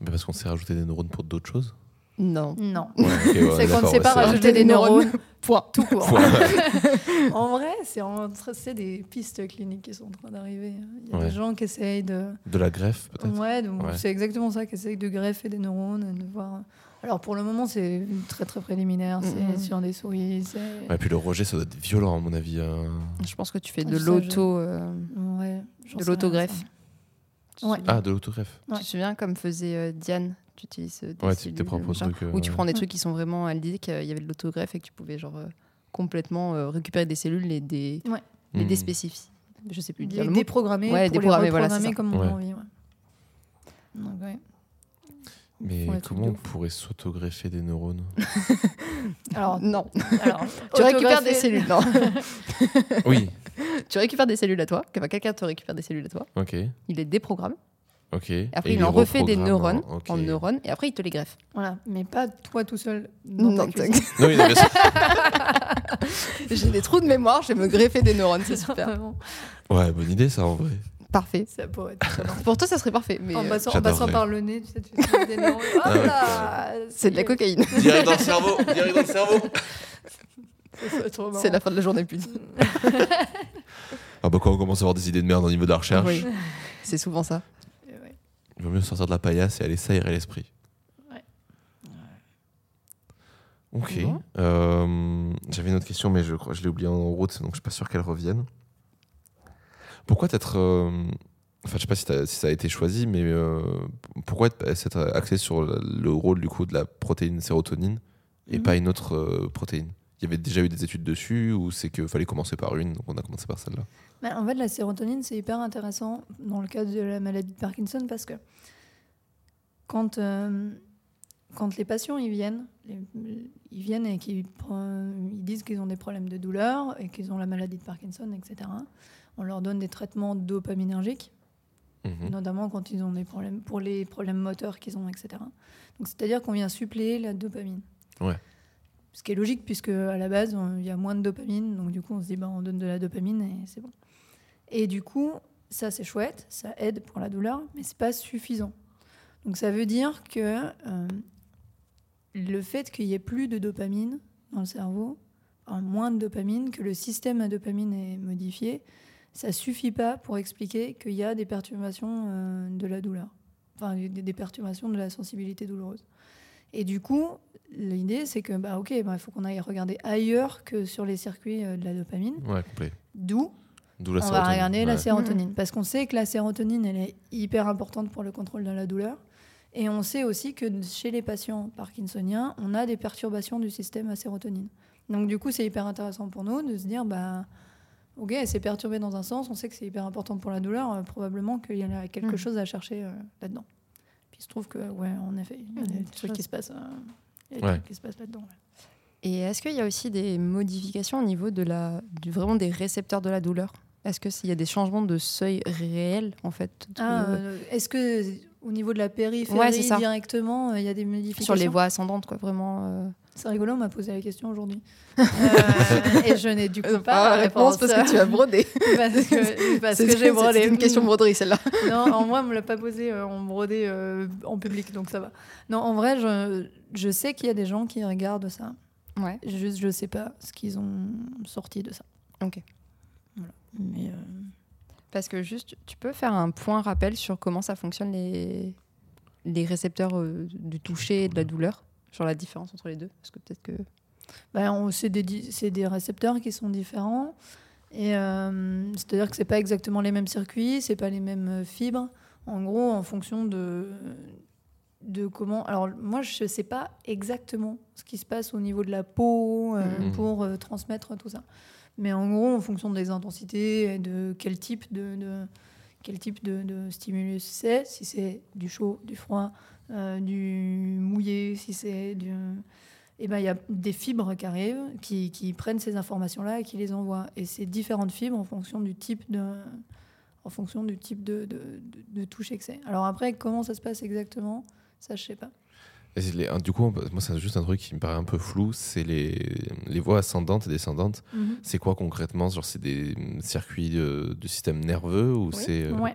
Mais parce qu'on s'est rajouté des neurones pour d'autres choses? Non. Non. Ouais, ok, ouais, <laughs> C'est qu'on ne sait pas rajouter des neurones <laughs> Point. tout court. Point. <laughs> en vrai, c'est en train- c'est des pistes cliniques qui sont en train d'arriver. Il y a Ouais. des gens qui essayent de. De la greffe, peut-être Ouais, donc Ouais. c'est exactement ça, qui essayent de greffer des neurones, et de voir. Alors pour le moment, c'est très très préliminaire, c'est sur des souris. Ouais, puis le rejet, ça doit être violent, à mon avis. hein. Je pense que tu fais Ah, de ça, l'auto. euh, De l'autogreffe. Ah, de l'autogreffe. Ouais. Tu te souviens comme faisait euh, Diane Tu utilises euh, des Ouais, tu- tes cellules, propres machin. trucs, euh, Ou tu ouais. prends des Ouais. trucs qui sont vraiment. Elle disait qu'il y avait de l'autogreffe et que tu pouvais genre euh, complètement euh, récupérer des cellules et des, les Hmm. déspécifier. Je sais plus dire Les le mot. déprogrammer Ouais, pour déprogrammer, les voilà, comme on Ouais. a envie. ouais. Donc, ouais. Mais comment on pourrait s'autogreffer des neurones <laughs> Alors, Non. alors, <laughs> tu récupères des cellules. Non. Oui. <laughs> tu récupères des cellules à toi. Quelqu'un te récupère des cellules à toi. Ok. Il les déprogramme. Ok. Et après, Et il en refait des neurones en neurones et après, il te les greffe. Voilà, mais pas toi tout seul dans Non, ta cuisine. Non, oui, non, bien sûr. <laughs> J'ai des trous de mémoire, je vais me greffer des neurones, c'est <laughs> super. Vraiment, Ouais, bonne idée ça en vrai. Parfait. ça pourrait être. Pour toi, ça serait parfait, mais en, euh, passant, en passant par le nez, tu sais, tu fais des neurones. <laughs> Ah là, c'est de la cocaïne. Direct dans le cerveau. Direct dans le cerveau. C'est la fin de la journée, plus. Ah bah quand on commence à avoir des idées de merde au niveau de la recherche, Oui. C'est souvent ça. Il vaut mieux sortir de la paillasse et aller s'aérer l'esprit. Ouais. Ok. Bon. Euh, J'avais une autre question, mais je l'ai oubliée en route, donc je suis pas sûr qu'elle revienne. Pourquoi être euh, Enfin, je sais pas si, ça a été choisi, mais euh, pourquoi être- s'être axé sur le, le rôle du coup de la protéine sérotonine et Mhm. pas une autre protéine? Il y avait déjà eu des études dessus ou c'est qu'il fallait commencer par une, donc on a commencé par celle-là? Mais en fait, la sérotonine, c'est hyper intéressant dans le cadre de la maladie de Parkinson parce que quand, euh, quand les patients ils viennent, les- ils viennent et qu'ils ils disent qu'ils ont des problèmes de douleur et qu'ils ont la maladie de Parkinson, etc. On leur donne des traitements dopaminergiques, Mhm. notamment quand ils ont des problèmes pour les problèmes moteurs qu'ils ont, etc. Donc c'est-à-dire qu'on vient suppléer la dopamine. Ouais. Ce qui est logique puisque à la base il y a moins de dopamine, donc du coup on se dit bah, on donne de la dopamine et c'est bon. Et du coup ça c'est chouette, ça aide pour la douleur, mais c'est pas suffisant. Donc ça veut dire que euh, le fait qu'il y ait plus de dopamine dans le cerveau, enfin, moins de dopamine, que le système à dopamine est modifié, ça suffit pas pour expliquer qu'il y a des perturbations euh, de la douleur, enfin des, perturbations de la sensibilité douloureuse. Et du coup, l'idée c'est que bah ok, bah, il faut qu'on aille regarder ailleurs que sur les circuits euh, de la dopamine, Ouais, complet. d'où D'où la on va regarder la sérotonine. Parce qu'on sait que la sérotonine, elle est hyper importante pour le contrôle de la douleur. Et on sait aussi que chez les patients parkinsoniens, on a des perturbations du système à sérotonine. Donc du coup, c'est hyper intéressant pour nous de se dire, bah, ok, c'est perturbé dans un sens, on sait que c'est hyper important pour la douleur, euh, probablement qu'il y a quelque Mhm. chose à chercher euh, là-dedans. Puis il se trouve que, ouais, en effet, il y a a des des trucs choses. qui se passent, euh, il y a des Ouais. trucs qui se passent là-dedans. ouais. Et est-ce qu'il y a aussi des modifications au niveau de la, du, vraiment des récepteurs de la douleur? Est-ce qu'il y a des changements de seuil réel en fait? Ah, euh, est-ce que au niveau de la périphérie Ouais, directement, euh, il y a des modifications? Sur les voies ascendantes quoi vraiment euh. C'est rigolo, on m'a posé la question aujourd'hui. <laughs> Euh, et je n'ai du coup Euh, pas la réponse. parce que tu as brodé. <laughs> parce que, parce <laughs> C'est- que j'ai brodé. C'est une question broderie celle-là. Non, en vrai, on me l'a pas posé euh, en brodé euh, en public, donc ça va. Non, en vrai, je, je sais qu'il y a des gens qui regardent ça. Ouais. Juste, je sais pas ce qu'ils ont sorti de ça. Ok. Voilà. Mais euh, Parce que juste, tu peux faire un point rappel sur comment ça fonctionne les, les récepteurs euh, du toucher et de la douleur, sur la différence entre les deux? Parce que peut-être que. on- c'est des, di- des récepteurs qui sont différents. Et euh, c'est-à-dire que c'est pas exactement les mêmes circuits, c'est pas les mêmes fibres. En gros, en fonction de, de comment. Alors, moi, je sais pas exactement ce qui se passe au niveau de la peau euh, Mhm. pour euh, transmettre tout ça. Mais en gros, en fonction des intensités et de quel type de, de- quel type de, de stimulus c'est, si c'est du chaud, du froid, euh, du mouillé, si c'est du. Eh ben, il y a des fibres qui arrivent, qui, qui prennent ces informations-là et qui les envoient. Et c'est différentes fibres en fonction du type de, en fonction du type de, de, de- de toucher que c'est. Alors après, comment ça se passe exactement? Ça, je sais pas. Les- du coup, moi, c'est juste un truc qui me paraît un peu flou, c'est les, les voies ascendantes et descendantes. C'est quoi concrètement? Genre, c'est des circuits de- du système nerveux ou Oui. c'est euh, Ouais.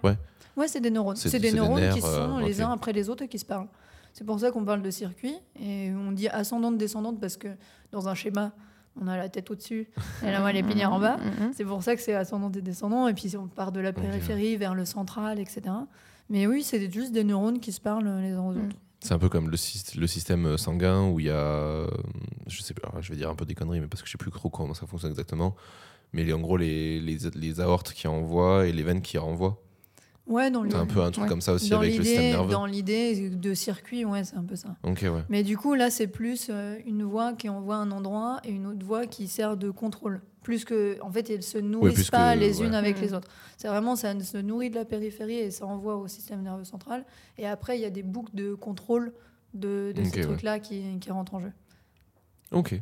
Ouais, c'est des neurones. C'est- des c'est des neurones nerfs, qui sont euh, les ok. uns après les autres et qui se parlent. C'est pour ça qu'on parle de circuit et on dit ascendante, descendante parce que dans un schéma, on a la tête au-dessus <laughs> et la moelle épinière en bas. Mhm. C'est pour ça que c'est ascendant et descendant. Et puis on part de la périphérie vers le central, etc. Mais oui, c'est juste des neurones qui se parlent les uns aux Mm. autres. C'est un peu comme le, syst- le système sanguin où il y a, euh, je sais pas, je vais dire un peu des conneries, mais parce que je sais plus trop comment ça fonctionne exactement. Mais les- en gros, les, les, les aortes qui envoient et les veines qui renvoient. Ouais, dans C'est un peu un truc Ouais. comme ça aussi dans avec le système nerveux. dans l'idée de circuit, ouais, c'est un peu ça. Ok, ouais. Mais du coup, là, c'est plus euh, une voie qui envoie un endroit et une autre voie qui sert de contrôle. Plus que, en fait, elles se nourrissent pas que- les unes avec Mm. les autres. C'est vraiment, ça se nourrit de la périphérie et ça envoie au système nerveux central. Et après, il y a des boucles de contrôle de, ces ouais. trucs-là qui, qui rentrent en jeu. Ok.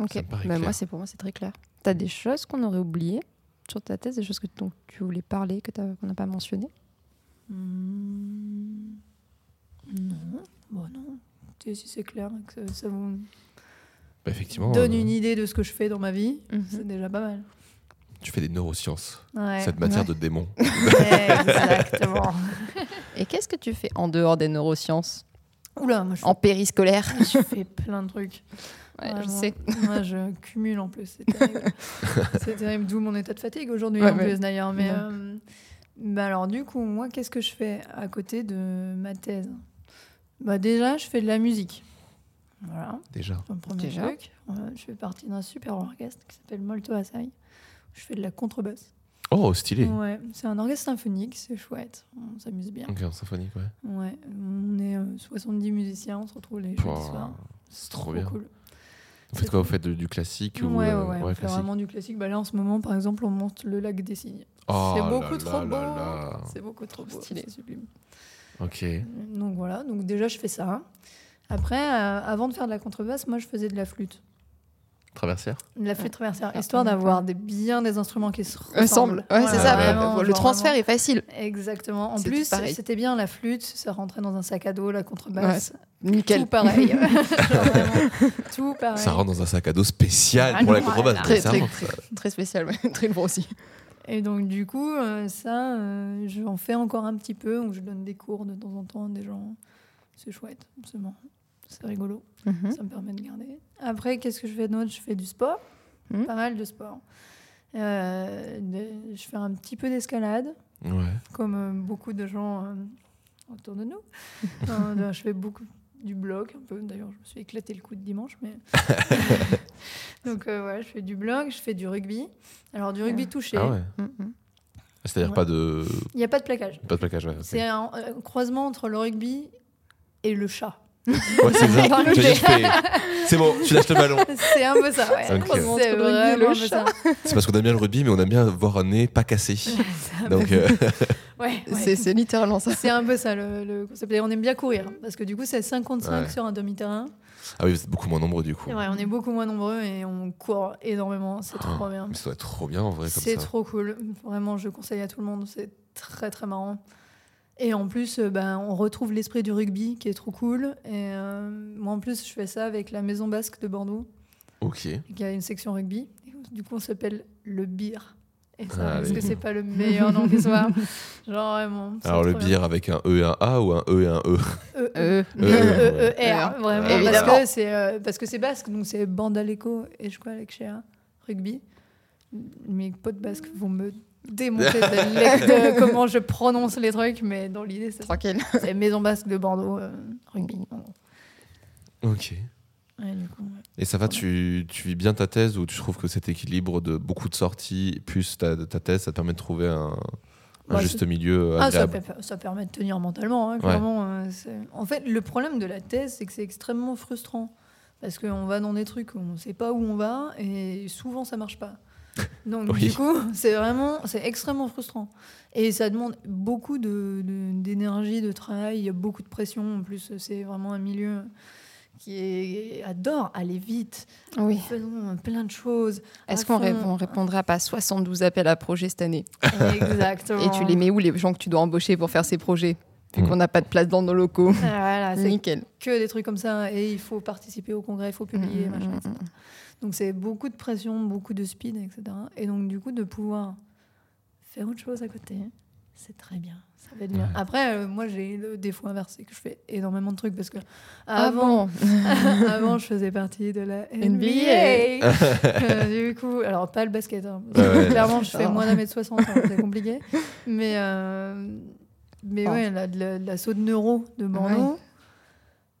Ok. Bah, moi, c'est pour moi, c'est très clair. Tu as des choses qu'on aurait oubliées sur ta thèse, des choses que dont tu voulais parler, que t'as- qu'on n'a pas mentionnées? Hmm, Non, bon non. Et Si c'est clair, que ça, ça vous Bah, effectivement, donne euh, une idée de ce que je fais dans ma vie, Mhm. c'est déjà pas mal. tu fais des neurosciences, Ouais. cette matière Ouais. de démon. <laughs> Exactement. Et qu'est-ce que tu fais en dehors des neurosciences Oula, moi je, En périscolaire <laughs> je fais plein de trucs. Ouais, je sais. Moi, je cumule en plus. C'est terrible. <laughs> c'est terrible, d'où mon état de fatigue aujourd'hui Ouais, en plus d'ailleurs. Mais euh, bah alors du coup, moi, qu'est-ce que je fais à côté de ma thèse? Bah déjà, je fais de la musique. Voilà, Déjà. premier Déjà. truc. Ouais, je fais partie d'un super orchestre qui s'appelle Molto Assai. Je fais de la contrebasse. Oh, stylé. Ouais, c'est un orchestre symphonique, c'est chouette. On s'amuse bien. Ok, en symphonique, ouais. Ouais, on est euh, 70 musiciens, on se retrouve les jeudis Wow, soirs. C'est trop bien. cool. Vous faites quoi Vous faites du classique Ouais, ou ouais, euh, ouais, on fait classique vraiment du classique. Bah là, en ce moment, par exemple, on monte le lac des cygnes. Oh c'est beaucoup trop beau. C'est beaucoup trop beau. stylé. c'est sublime. Ok. Donc voilà, donc déjà, je fais ça. Après, euh, avant de faire de la contrebasse, moi, je faisais de la flûte. Traversière De la flûte traversière, Ah, histoire d'avoir des, bien des instruments qui se ressemblent. Ensemble. Ouais, c'est Ouais, ça. ouais. Vraiment, le genre transfert vraiment. est facile. Exactement. En plus, c'était bien la flûte, ça rentrait dans un sac à dos, la contrebasse. Nickel. Tout pareil. <laughs> Genre vraiment, tout pareil. Ça rentre dans un sac à dos spécial Ah pour la non, contrebasse. Très, très, très, spécial, ouais. <laughs> très gros aussi. Et donc, du coup, euh, ça, euh, j'en fais encore un petit peu, où je donne des cours de temps en temps à des gens. C'est chouette, c'est marrant. C'est rigolo, Mhm. ça me permet de garder. Après, qu'est-ce que je fais d'autre? Je fais du sport, Mhm. pas mal de sport. Euh, de- je fais un petit peu d'escalade, Ouais. comme euh, beaucoup de gens euh, autour de nous. <laughs> Euh, je fais beaucoup du bloc, un peu. D'ailleurs, je me suis éclaté le coup de dimanche. Mais... <laughs> Donc, euh, ouais, je fais du bloc, je fais du rugby. Alors, du rugby touché. Ah ouais. Mhm. C'est-à-dire Ouais. pas de Il n'y a pas de plaquage. pas de plaquage. Ouais. C'est un, euh, croisement entre le rugby et le chat. Ouais, c'est ça. <laughs> C'est bon, tu lâches le ballon. C'est un peu ça, ouais. Ok. C'est vraiment ça. C'est parce qu'on aime bien le rugby, mais on aime bien voir un nez pas cassé. <laughs> Donc, euh, <laughs> Ouais, ouais. C'est c'est littéralement ça. C'est un peu ça le, le concept. Et on aime bien courir parce que du coup, c'est 55 Ouais. sur un demi-terrain. ah oui, vous êtes beaucoup moins nombreux du coup. Ouais, on est beaucoup moins nombreux et on court énormément. C'est trop bien. Mais ça doit être trop bien en vrai comme C'est ça. trop cool. Vraiment, je conseille à tout le monde. C'est très très marrant. Et en plus, euh, ben, on retrouve l'esprit du rugby qui est trop cool. Et euh, moi, en plus, je fais ça avec la Maison Basque de Bordeaux, Ok. qui a une section rugby. Du coup, on s'appelle le beer. Et ça, Ah, est-ce oui. que c'est pas le meilleur nom qui soit Genre vraiment. Alors le bière avec un E et un A ou un E et un E E, E, E, E, E, R, vraiment. Parce que c'est euh, parce que c'est basque, donc c'est Bandaleco et je crois avec Chéa, rugby. Mes potes basques vont me démonter <laughs> de, l'ec- de comment je prononce les trucs, mais dans l'idée, c'est ça. Tranquille. C'est Maison Basque de Bordeaux, euh, rugby. Ok. Ouais, du coup, ouais. Et ça va, tu, tu vis bien ta thèse ou tu trouves que cet équilibre de beaucoup de sorties plus ta, ta thèse, ça te permet de trouver un, un Bah, juste milieu Ah, ça, permet de tenir mentalement, hein, clairement. euh, en fait, le problème de la thèse, c'est que c'est extrêmement frustrant. Parce qu'on va dans des trucs où on ne sait pas où on va et souvent ça marche pas. Donc Oui. du coup, c'est vraiment, c'est extrêmement frustrant. Et ça demande beaucoup de- de- d'énergie, de, travail, il y a beaucoup de pression. En plus, c'est vraiment un milieu qui est, adore aller vite. Oui. Faisons plein de choses. Est-ce qu'on ré- on répondra pas à 72 appels à projets cette année? Exactement. Et tu les mets où les gens que tu dois embaucher pour faire ces projets? Vu Mm. qu'on n'a pas de place dans nos locaux. Voilà, c'est Nickel. que des trucs comme ça et il faut participer au congrès, il faut publier, Mm, machin, mm, etc. Donc c'est beaucoup de pression, beaucoup de speed, etc. Et donc du coup de pouvoir faire autre chose à côté, c'est très bien. Ça fait du bien. Ouais. Après, euh, moi j'ai le défaut inverse, c'est que je fais énormément de trucs parce que Ah avant, <laughs> avant je faisais partie de la NBA. <laughs> Euh, du coup, alors pas le basket, hein, Ouais, clairement je fais moins d'un mètre 60, hein, c'est compliqué. Mais, euh, mais Oh. ouais, la, la, la saut de neuro de Bordeaux.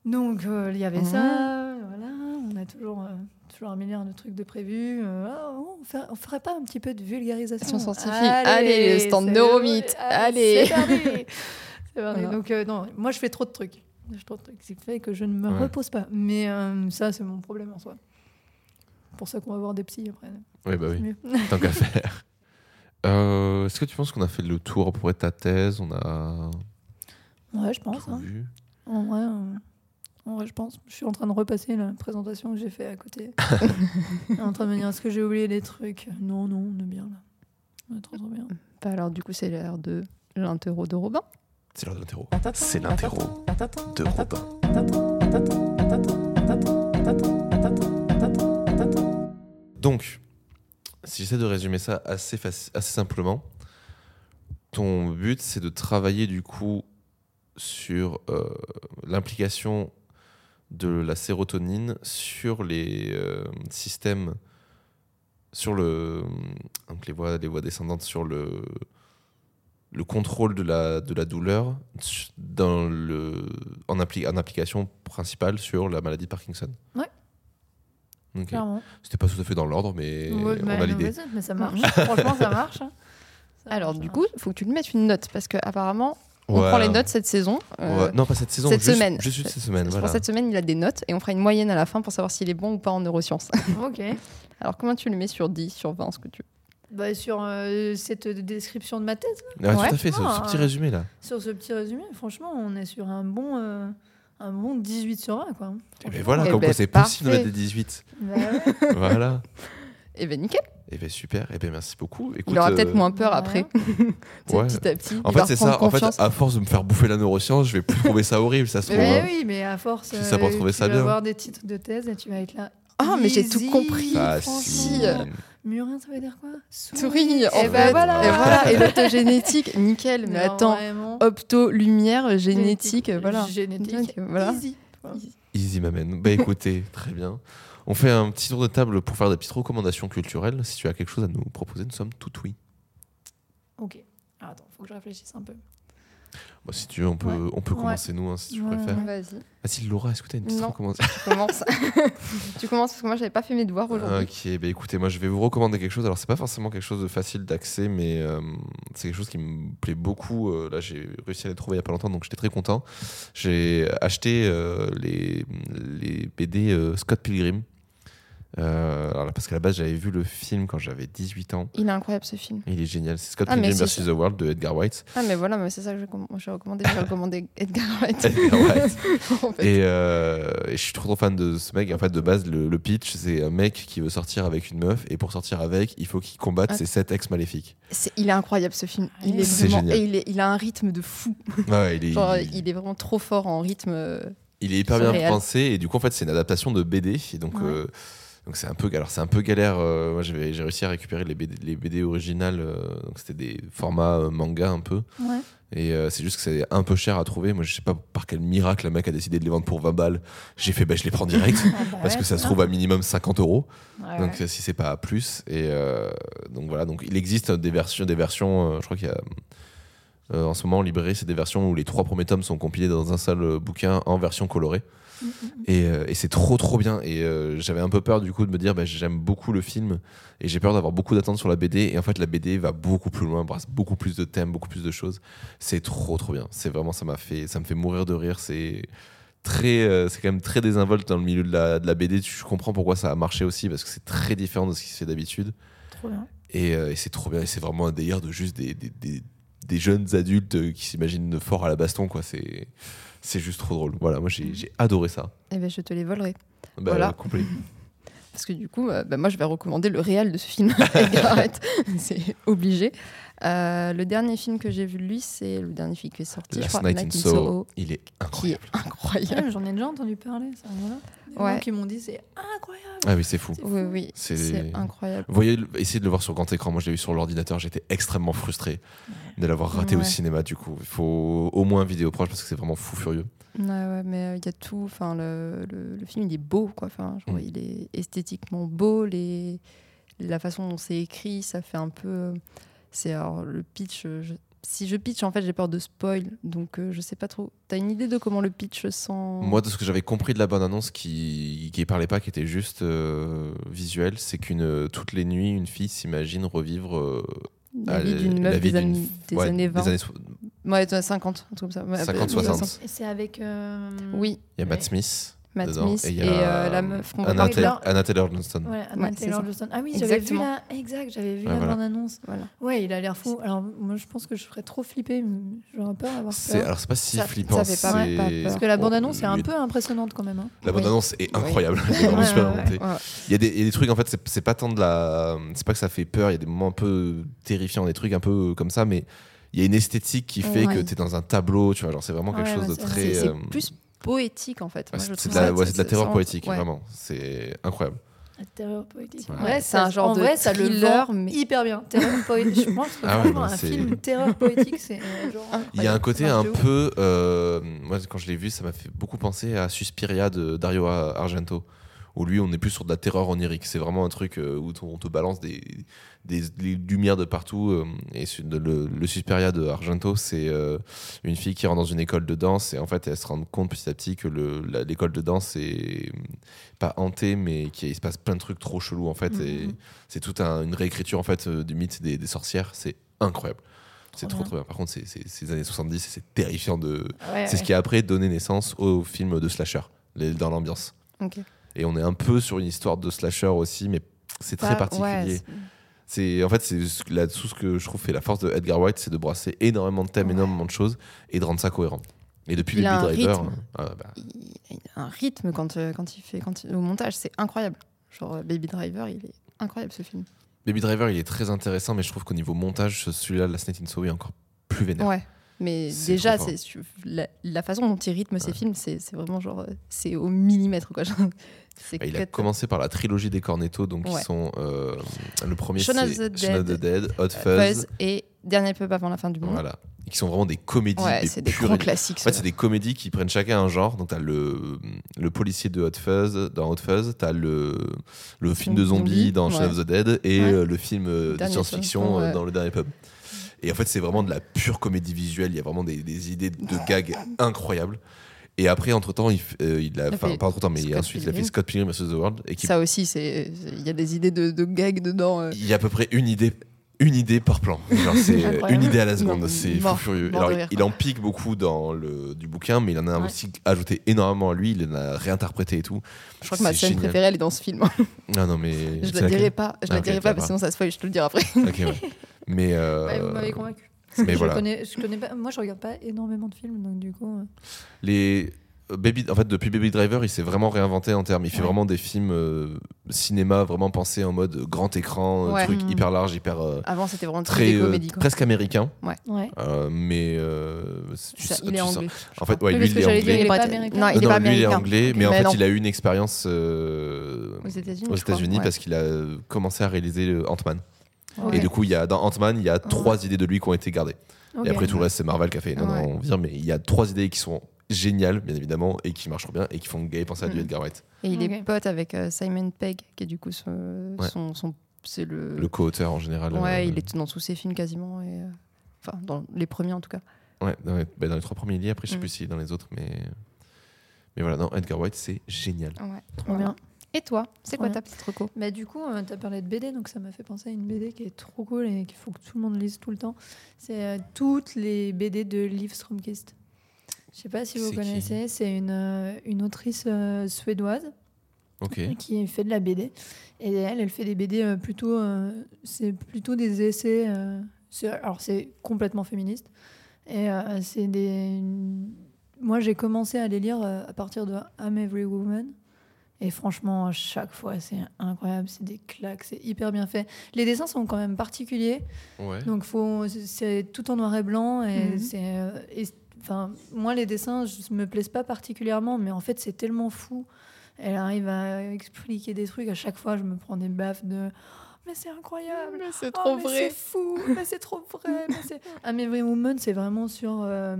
Donc euh, il y avait Mhm. ça, voilà, on a toujours, un milliard de trucs de prévus. euh, ah, on, ferait pas un petit peu de vulgarisation scientifique. Allez, le stand c'est- Neuromythe. Allez. C'est parti. <laughs> C'est parti. Voilà. Donc euh, non, moi je fais trop de trucs. Je fais trop de trucs, ce qui fait que je ne me Ouais. repose pas. Mais euh, ça c'est mon problème en soi. Pour ça qu'on va voir des psys après. Oui, bah C'est oui, <laughs> tant qu'à faire. Euh, Est-ce que tu penses qu'on a fait le tour près de ta thèse? On a Ouais, je pense. tout hein. vu En vrai, euh, en vrai, je pense. Je suis en train de repasser la présentation que j'ai fait à côté. <laughs> en train de me dire, est-ce que j'ai oublié des trucs? Non, non, on est bien là. On est trop, trop bien. Bah alors du coup c'est l'heure de l'interro de Robin. C'est l'heure de l'interro. C'est l'interro de Robin. Donc, si j'essaie de résumer ça assez simplement, ton but c'est de travailler du coup sur euh, l'implication de la sérotonine sur les euh, systèmes, sur le, donc les voies, les voies descendantes, sur le, le contrôle de la, de la douleur dans le, en, appli- en application principale sur la maladie de Parkinson. Ouais. Ok. Clairement. C'était pas tout à fait dans l'ordre, mais Ouais, on mais, a l'idée. mais ça- marche. <laughs> Franchement, ça marche. hein. Ça Alors, marche, du ça coup, il faut que tu lui mettes une note parce que apparemment, on Ouais. prend les notes cette saison. euh, Ouais. Non, pas cette saison, cette juste, semaine. Juste cette semaine, Pour cette semaine, il a des notes et on fera une moyenne à la fin pour savoir s'il est bon ou pas en neurosciences. <laughs> Ok. Alors, comment tu le mets sur 10, sur 20, ce que tu veux? Bah, sur euh, cette description de ma thèse, Ah, Ouais. Tout à fait, ce, ce petit résumé là. sur ce petit résumé, franchement, on est sur un bon, euh, un bon 18 sur 20. Quoi. Et ben voilà, Eh comme ben, quoi c'est possible de mettre des 18. Bah ouais. <laughs> voilà. Eh ben nickel. Et ben super, et ben merci beaucoup. Écoute, il aura euh, peut-être moins peur après. <laughs> Ouais. Petit à petit. En fait, c'est ça. En fait, confiance. à force de me faire bouffer la neuroscience, je vais plus trouver ça horrible. Ça se trouve. Mais hein. oui, mais à force, Si ça euh, trouver tu ça vas bien. avoir des titres de thèse et tu vas être là. Ah, mais j'ai tout Easy, compris. Facile. Murin, ça veut dire quoi? Souris, en Et fait. ben voilà. Et voilà. Et <laughs> l'autogénétique, nickel. Mais Non, attends, vraiment. opto, lumière, génétique, voilà. Génétique, Donc, voilà. easy. Easy m'amène. Bah écoutez, très bien. On fait un petit tour de table pour faire des petites recommandations culturelles. Si tu as quelque chose à nous proposer, nous sommes tout oui. Ok. Alors, attends, faut que je réfléchisse un peu. Bah, si tu veux, on peut, Ouais. on peut Ouais. commencer nous, hein, si tu Ouais, préfères. Vas-y, Vas-y, Laura, est-ce que tu as une petite Non. recommandation <laughs> tu commences. <laughs> tu commences parce que moi, j'avais pas fait mes devoirs aujourd'hui. Ok, bah écoutez, moi je vais vous recommander quelque chose. Alors, c'est pas forcément quelque chose de facile d'accès, mais euh, c'est quelque chose qui me plaît beaucoup. Euh, là, j'ai réussi à les trouver il y a pas longtemps, donc j'étais très content. J'ai acheté euh, les, les BD euh, Scott Pilgrim. Euh, alors là, parce qu'à la base, j'avais vu le film quand j'avais 18 ans. Il est incroyable ce film. Il est génial. C'est Scott Ah, Pilgrim vs. The World de Edgar White. Ah, mais voilà, mais c'est ça que j'ai comm- j'ai recommandé. J'ai recommandé Edgar Wright. <laughs> Edgar White. <laughs> en fait. Et, euh, et je suis trop, trop fan de ce mec. En fait, de base, le, le pitch, c'est un mec qui veut sortir avec une meuf. Et pour sortir avec, il faut qu'il combatte Ah. ses sept ex maléfiques. Il est incroyable ce film. Il est C'est vraiment génial. et il, est- il a un rythme de fou. Ouais, il est, Genre, il- il est vraiment trop fort en rythme. euh, Il est hyper bien pensé et du coup en fait c'est une adaptation de BD et donc Ouais. euh, donc c'est un peu alors c'est un peu galère euh, moi j'ai réussi à récupérer les BD, les BD originales euh, donc c'était des formats euh, manga un peu. Ouais. et c'est juste que c'est un peu cher à trouver. Moi je sais pas par quel miracle le mec a décidé de les vendre pour 20 balles. J'ai fait bah je les prends direct <laughs> Ah bah parce ouais, que ça se trouve à minimum 50 euros. Ouais, donc si c'est pas plus. Et donc voilà. Donc il existe des versions des versions je crois qu'il y a en ce moment en librairie c'est des versions où les trois premiers tomes sont compilés dans un seul bouquin en version colorée Et, euh, et c'est trop trop bien. Et euh, j'avais un peu peur du coup de me dire bah, j'aime beaucoup le film et j'ai peur d'avoir beaucoup d'attentes sur la BD et en fait la BD va beaucoup plus loin brasse beaucoup plus de thèmes beaucoup plus de choses. C'est trop trop bien. C'est vraiment ça m'a fait ça me fait mourir de rire. C'est très euh, c'est quand même très désinvolte dans le milieu de la, de la BD tu comprends pourquoi ça a marché aussi parce que c'est très différent de ce qui se fait d'habitude. Trop bien. et, euh, et c'est trop bien. Et c'est vraiment un délire de juste des, des, des- des jeunes adultes euh, qui s'imaginent fort à la baston quoi c'est c'est juste trop drôle voilà moi j'ai j'ai adoré ça Eh ben, je te les volerai. bah, Voilà. complet. <laughs> Parce que du coup, euh, bah, moi, je vais recommander le réel de ce film. <laughs> <laughs> C'est obligé. Euh, le dernier film que j'ai vu de lui, c'est le dernier film qui est sorti, je Last crois, Night in Soho, il est qui est incroyable. incroyable. Ouais, J'en ai déjà entendu parler, ça. Voilà. Des Ouais. gens qui m'ont dit c'est incroyable. Ah oui, c'est fou. C'est Oui, oui, C'est- incroyable. Vous voyez, essayez de le voir sur grand écran. Moi, je l'ai vu sur l'ordinateur. J'étais extrêmement frustré de l'avoir raté au cinéma. Du coup, il faut au moins vidéo proche parce que c'est vraiment fou furieux. Ouais, ouais, mais euh, il y a tout. Enfin, le, le, le film, il est beau, quoi. Enfin, Mm. il est esthétiquement beau. Les, la façon dont c'est écrit, ça fait un peu. euh, C'est alors le pitch. euh, je- si je pitch, en fait, j'ai peur de spoil, donc euh, je sais pas trop. T'as une idée de comment le pitch sans Moi, de ce que j'avais compris de la bonne annonce qui qui parlait pas, qui était juste euh, visuel, c'est qu'une toutes les nuits, une fille s'imagine revivre euh, la vie d'une meuf vie des, années, des ouais, années 20 des années so- Ouais, de 50, un truc comme ça. Ouais, 50, bah, 60. Et c'est avec. euh, Oui, Il y a Matt Ouais. Smith. Matt dedans, Smith et y a, euh, la meuf qu'on Anna. Taylor- Anna Taylor Johnston. Ouais, Anna Ouais, c'est Taylor ça. Johnson. Ah oui, j'avais vu la. Exact, j'avais vu Ouais, la voilà. bande-annonce. Voilà. Ouais, il a l'air fou. Alors, moi, je pense que je ferais trop flipper. J'aurais peur d'avoir C'est peur. alors c'est pas si Ça- flippant. ça fait pas- c'est- pas peur. Parce que la bande-annonce est un peu impressionnante quand même. hein. La Oui. bande-annonce est incroyable. <laughs> Il y, a des, trucs, en fait, c'est- pas tant de la. C'est pas que ça fait peur, il y a des moments un peu terrifiants, des trucs un peu comme ça, mais il y a une esthétique qui fait Ouais. que tu es dans un tableau, tu vois, genre c'est vraiment quelque Ouais, chose de c'est- très. C'est c'est euh, plus poétique en fait. c'est de la, ouais, de terreur poétique, ouais. vraiment. C'est incroyable. La terreur poétique. Ouais. Ouais, C'est un genre en de vrai, ça le thriller, vend mais- hyper bien. Terreur <laughs> poétique. Je pense que Ah non, un film terreur poétique, c'est euh, genre. Il y a un côté un peu. euh, moi, quand je l'ai vu, ça m'a fait beaucoup penser à Suspiria de Dario Argento. Où lui, on est plus sur de la terreur onirique. C'est vraiment un truc euh, où on te balance des, des, des lumières de partout. euh, et le, le Suspiria de Argento, c'est euh, une fille qui rentre dans une école de danse. Et en fait, elle se rend compte petit à petit que l'école de danse est pas hantée, mais qu'il se passe plein de trucs trop chelous. En fait, et Mhm. c'est toute un- une réécriture en fait, du mythe des, des sorcières. C'est incroyable. C'est Trop trop, bien. Par contre, c'est les années 70 et c'est terrifiant de. Ouais, C'est ce qui a après donné naissance au film de slasher, les- dans l'ambiance. Et on est un peu sur une histoire de slasher aussi, mais c'est très particulier. ouais, c'est- en fait c'est là-dessous ce que je trouve fait la force de Edgar Wright, c'est de brasser énormément de thèmes, Ouais. énormément de choses et de rendre ça cohérent. Et depuis Il a Baby un Driver, rythme. ah, bah, il a un rythme quand, euh, quand il fait quand il- au montage, c'est incroyable. Genre euh, Baby Driver, il est incroyable ce film. Baby Driver, il est très intéressant, mais je trouve qu'au niveau montage, celui-là, Last Night in Soho, est encore plus vénère. Ouais. Mais déjà, c'est la, la façon dont il rythme ses films, c'est c'est vraiment genre euh, c'est au millimètre quoi. Bah, il a commencé par la trilogie des Cornetto, donc Ouais. qui sont euh, le premier Shaun of the Shaun of the Dead, Dead, Hot Euh, Fuzz, Fuzz et Dernier pub avant la fin du monde. voilà, et qui sont vraiment des comédies, Ouais, c'est des grands classiques. En fait, c'est des comédies qui prennent chacun un genre. Donc, t'as le, le policier de Hot Fuzz dans Hot Fuzz, t'as le, le film de zombies Zombie, dans Shaun ouais. of the Dead et Ouais. euh, le film de science-fiction euh, dans le dernier pub. Et en fait, c'est vraiment de la pure comédie visuelle. Il y a vraiment des, des idées de gags incroyables. Et après, entre-temps, il, euh, il a, enfin, pas entre-temps, mais Scott ensuite, il a fait. Scott Pilgrim vs. The World. Et qui, Ça aussi, c'est il y a des idées de, de gags dedans. euh. il y a à peu près une idée. Une idée par plan. Genre, c'est <laughs> une idée à la seconde. Non, C'est fou furieux. mort Alors, rire, il en pique beaucoup dans le du bouquin, mais il en a Ouais. aussi ajouté énormément à lui. Il en a réinterprété et tout. Je crois que ma scène génial. préférée, elle est dans ce film. <laughs> Ah non, mais. je la dirai pas, je Ah, la dirai pas parce que sinon ça se spoil, je te le dirai après. Ok, ouais. <laughs> Mais. euh, Ouais, vous m'avez convaincu. Mais je voilà. Connais, je connais pas, moi, je regarde pas énormément de films, donc du coup. euh, Les. euh, Baby, en fait, depuis Baby Driver, il s'est vraiment réinventé en termes. Il fait Ouais. vraiment des films euh, cinéma, vraiment pensés en mode grand écran, Ouais. truc Mm. hyper large, hyper. euh, Avant, c'était vraiment très. très euh, comédie. presque américain. Ouais. Euh, mais. euh, tu Ça, sais- il est tu sens- anglais. En fait, ouais, Oui, lui, il est dire, anglais. il est pas américain. Non, il non, est pas lui, il est anglais, mais en Mais fait, il a eu une expérience euh, Aux États-Unis. parce qu'il a commencé à réaliser le Ant-Man. Et du coup, il y a, dans Ant-Man, il y a trois idées de lui qui ont été gardées. Et après, tout le reste, c'est Marvel qui a fait. Non, Ouais. non, on vire, mais il y a trois idées qui sont géniales, bien évidemment, et qui marchent trop bien, et qui font gay penser à du Mhm. Edgar Wright, Et il est pote avec euh, Simon Pegg, qui est du coup son, Ouais. son, son- c'est le, le co-auteur en général. ouais, euh, il est dans tous ses films quasiment et euh, enfin dans les premiers en tout cas. Ouais, dans les, bah, dans les trois premiers liés, après, je sais Mhm. plus si dans les autres, mais. Mais voilà, non, Edgar Wright, c'est génial. Ouais. Trop bien. Et toi, c'est quoi Ouais. ta petite reco? Bah, du coup, tu as parlé de BD, donc ça m'a fait penser à une BD qui est trop cool et qu'il faut que tout le monde lise tout le temps. C'est euh, toutes les BD de Liv Stromkist. Je sais pas si vous connaissez, c'est une, euh, une autrice euh, suédoise <laughs> qui fait de la BD. Et elle, elle fait des BD euh, plutôt. euh, c'est plutôt des essais. euh, c'est- alors, c'est complètement féministe. Et euh, c'est des. Moi, j'ai commencé à les lire euh, à partir de I'm Every Woman. Et franchement, à chaque fois, c'est incroyable. C'est des claques, c'est hyper bien fait. Les dessins sont quand même particuliers. Ouais. Donc faut, c'est tout en noir et blanc et Mhm. c'est, euh, et- enfin moi les dessins je me plaisent pas particulièrement, mais en fait c'est tellement fou. Elle arrive à expliquer des trucs à chaque fois, je me prends des baffes de mais c'est incroyable. c'est Oh, mais C'est fou, mais c'est trop vrai. mais c'est- <laughs> Woman, c'est vraiment sur euh,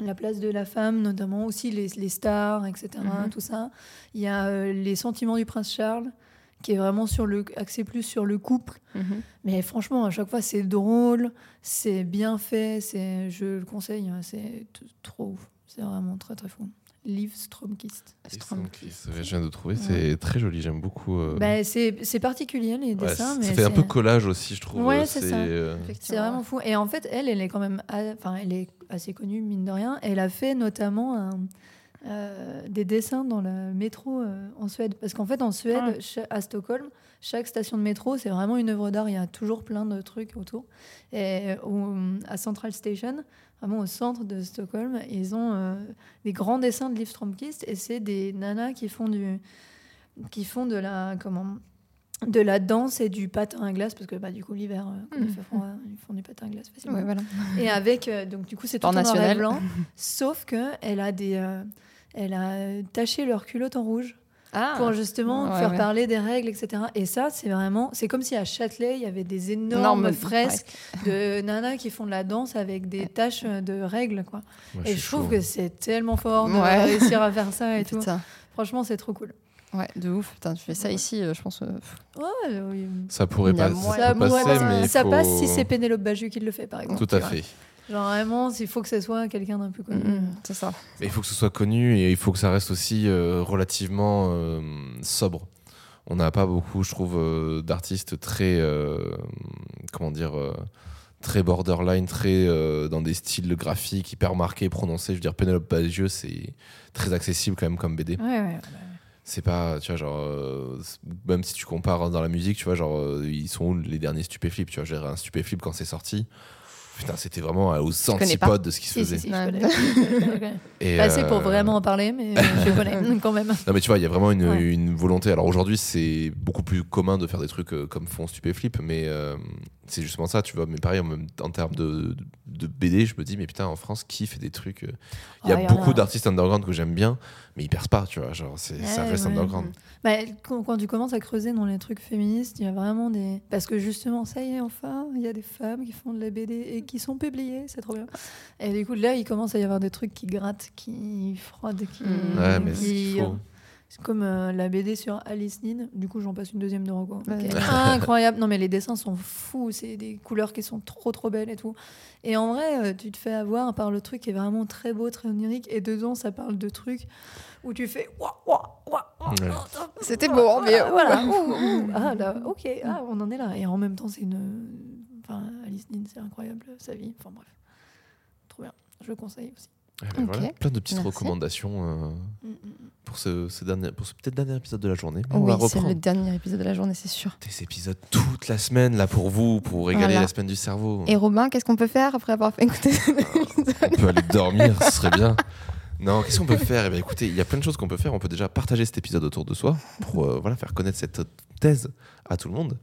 la place de la femme, notamment aussi les, les stars, etc. Mhm. Tout ça. Il y a euh, les sentiments du prince Charles, qui est vraiment sur le, axé plus sur le couple. Mhm. Mais franchement, à chaque fois, c'est drôle, c'est bien fait, c'est, je le conseille, hein, c'est trop ouf. C'est vraiment très très fou. Liv Stromkist. Stromkist, ouais, je viens de trouver, c'est très joli, j'aime beaucoup. euh, Bah, c'est, c'est particulier les ouais, dessins, ça fait un peu collage aussi, je trouve. Ouais, c'est ça. euh, C'est vraiment fou. Et en fait, elle, elle est quand même, a- enfin, elle est assez connue mine de rien. Elle a fait notamment un- euh, des dessins dans le métro euh, en Suède, parce qu'en fait, en Suède, Ah. à Stockholm, chaque station de métro, c'est vraiment une œuvre d'art. Il y a toujours plein de trucs autour. Et au- à Central Station, vraiment au centre de Stockholm, ils ont euh, des grands dessins de Liv Stromkist, et c'est des nanas qui font du, qui font de la comment de la danse et du patin à glace, parce que bah, du coup, l'hiver, euh, quand il fait froid, ils font du patin à glace facilement. Ouais, voilà. Et avec, euh, donc du coup, c'est tout en noir et blanc, <laughs> sauf que elle a des, euh, elle a taché leur culotte en rouge Ah, pour justement Ouais, faire ouais. parler des règles, etc. Et ça, c'est vraiment, c'est comme si à Châtelet, il y avait des énormes Énorme fresques de nanas qui font de la danse avec des taches de règles, quoi. Et je trouve chaud. que c'est tellement fort de Ouais. réussir à faire ça et <laughs> tout. Putain. Franchement, c'est trop cool. Ouais, de ouf. Putain, tu fais ça Ouais. ici, euh, je pense. euh. Ouais, oui. Ça pourrait pas ça passer, mais Ça faut- passe si c'est Pénélope Bagieux qui le fait, par exemple. Tout à fait. Genre vraiment, il faut que ce soit quelqu'un d'un peu connu. Mm, c'est ça. Mais il faut que ce soit connu et il faut que ça reste aussi euh, relativement euh, sobre. On n'a pas beaucoup, je trouve, euh, d'artistes très, euh, comment dire, euh, très borderline, très euh, dans des styles graphiques hyper marqués, prononcés. Je veux dire, Penelope Bagieux, c'est très accessible quand même comme BD. Ouais, ouais. C'est pas, tu vois, genre, euh, même si tu compares dans la musique, tu vois, genre, euh, ils sont où les derniers stupéflips, tu vois, j'ai un stupéflip quand c'est sorti. Putain, c'était vraiment aux connais pas. antipodes de ce qui se faisait. si, assez pour euh, vraiment en parler, mais je connais <laughs> quand même. Non mais tu vois, il y a vraiment une, Ouais. une volonté. Alors aujourd'hui, c'est beaucoup plus commun de faire des trucs euh, comme font Stupéflip, mais euh, c'est justement ça, tu vois. Mais pareil, en, même- en termes de, de BD, je me dis, mais putain, en France, qui fait des trucs euh, Il y a beaucoup a. d'artistes underground que j'aime bien, mais ils percent pas, tu vois. Genre, c'est, ça Ouais, reste ouais. underground. Bah, quand, quand tu commences à creuser dans les trucs féministes, il y a vraiment des. Parce que justement, ça y est, enfin, il y a des femmes qui font de la BD et qui sont publiées, c'est trop bien. Et du coup, là, il commence à y avoir des trucs qui grattent, qui froident, qui. Ouais, mais qui- c'est faux. C'est comme euh, la BD sur Alice Nin. Du coup, j'en passe une deuxième de Rocco. <laughs> Incroyable. Non, mais les dessins sont fous. C'est des couleurs qui sont trop, trop belles et tout. Et en vrai, euh, tu te fais avoir par le truc qui est vraiment très beau, très onirique. Et dedans, ça parle de trucs où tu fais. Ouah, ouah, ouah, ouah, Ouais. ouah, C'était beau, hein, mais- Voilà. voilà. Ah, là, ok. Ah, on en est là. Et en même temps, c'est une. Enfin, Alice Nin, c'est incroyable, sa vie. Enfin, bref. Trop bien. Je le conseille aussi. Mais Ok. voilà, plein de petites Merci. recommandations euh, Mm, mm. pour ce, ce dernier, pour ce peut-être dernier épisode de la journée. On va Oui, c'est le dernier épisode de la journée, c'est sûr. des épisodes toute la semaine là pour vous, pour régaler Voilà. la semaine du cerveau. Et Robin, qu'est-ce qu'on peut faire après avoir fait écouter <laughs> on peut aller dormir, ce serait bien. Non, qu'est-ce qu'on peut faire? Eh bien, écoutez, il y a plein de choses qu'on peut faire. On peut déjà partager cet épisode autour de soi pour euh, voilà, faire connaître cette thèse à tout le monde.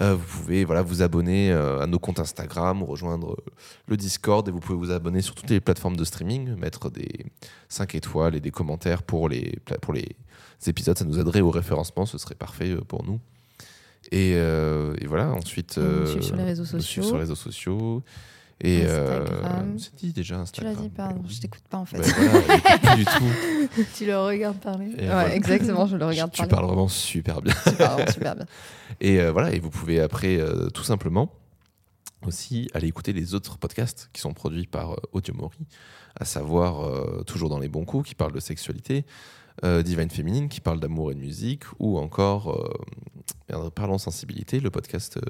Euh, vous pouvez voilà, vous abonner euh, à nos comptes Instagram, rejoindre euh, le Discord et vous pouvez vous abonner sur toutes les plateformes de streaming, mettre des 5 étoiles et des commentaires pour les, pour les épisodes. Ça nous aiderait au référencement, ce serait parfait pour nous. Et, et voilà, ensuite. Nous suivre sur les réseaux sociaux. sur les réseaux sociaux. Et euh, Instagram. c'est dit déjà Tu l'as Instagram. dit, pardon, Oui. je t'écoute pas en fait. Voilà, j'écoute plus du tout. <laughs> Tu le regardes parler. Et ouais, voilà. exactement, je le regarde tu parler. parles vraiment super bien. Super, vraiment super bien. <laughs> Et euh, voilà, et vous pouvez après euh, tout simplement aussi aller écouter les autres podcasts qui sont produits par euh, Audiomori, à savoir euh, toujours dans les bons coups qui parlent de sexualité, euh, Divine Féminine qui parle d'amour et de musique, ou encore euh, Parlons sensibilité, le podcast euh,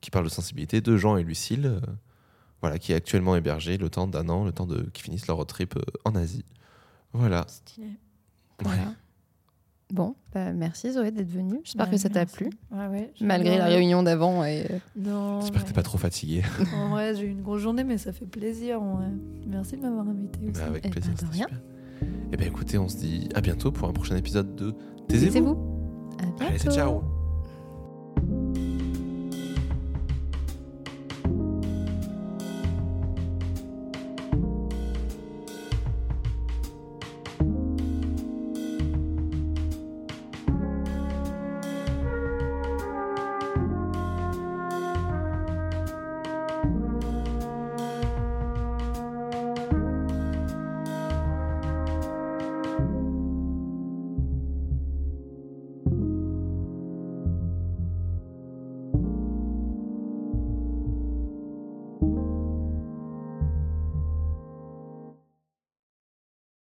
qui parle de sensibilité de Jean et Lucille, euh, voilà, qui est actuellement hébergé le temps d'un an, le temps de qu'ils finissent leur road trip euh, en Asie. Voilà. Stylé. Voilà. Bon, bah, merci Zoé d'être venue. J'espère Ouais, que ça t'a plu, Ouais, ouais, malgré la réunion d'avant. Et... euh, Non. J'espère que t'es pas trop fatigué. En vrai, j'ai eu une grosse journée, mais ça fait plaisir. en vrai. Merci de m'avoir invité aussi. Bah, avec Eh ben, plaisir. de c'était rien. super. Et ben écoutez, on se dit à bientôt pour un prochain épisode de Taisez-vous. Taisez-vous. À bientôt. Allez, ciao.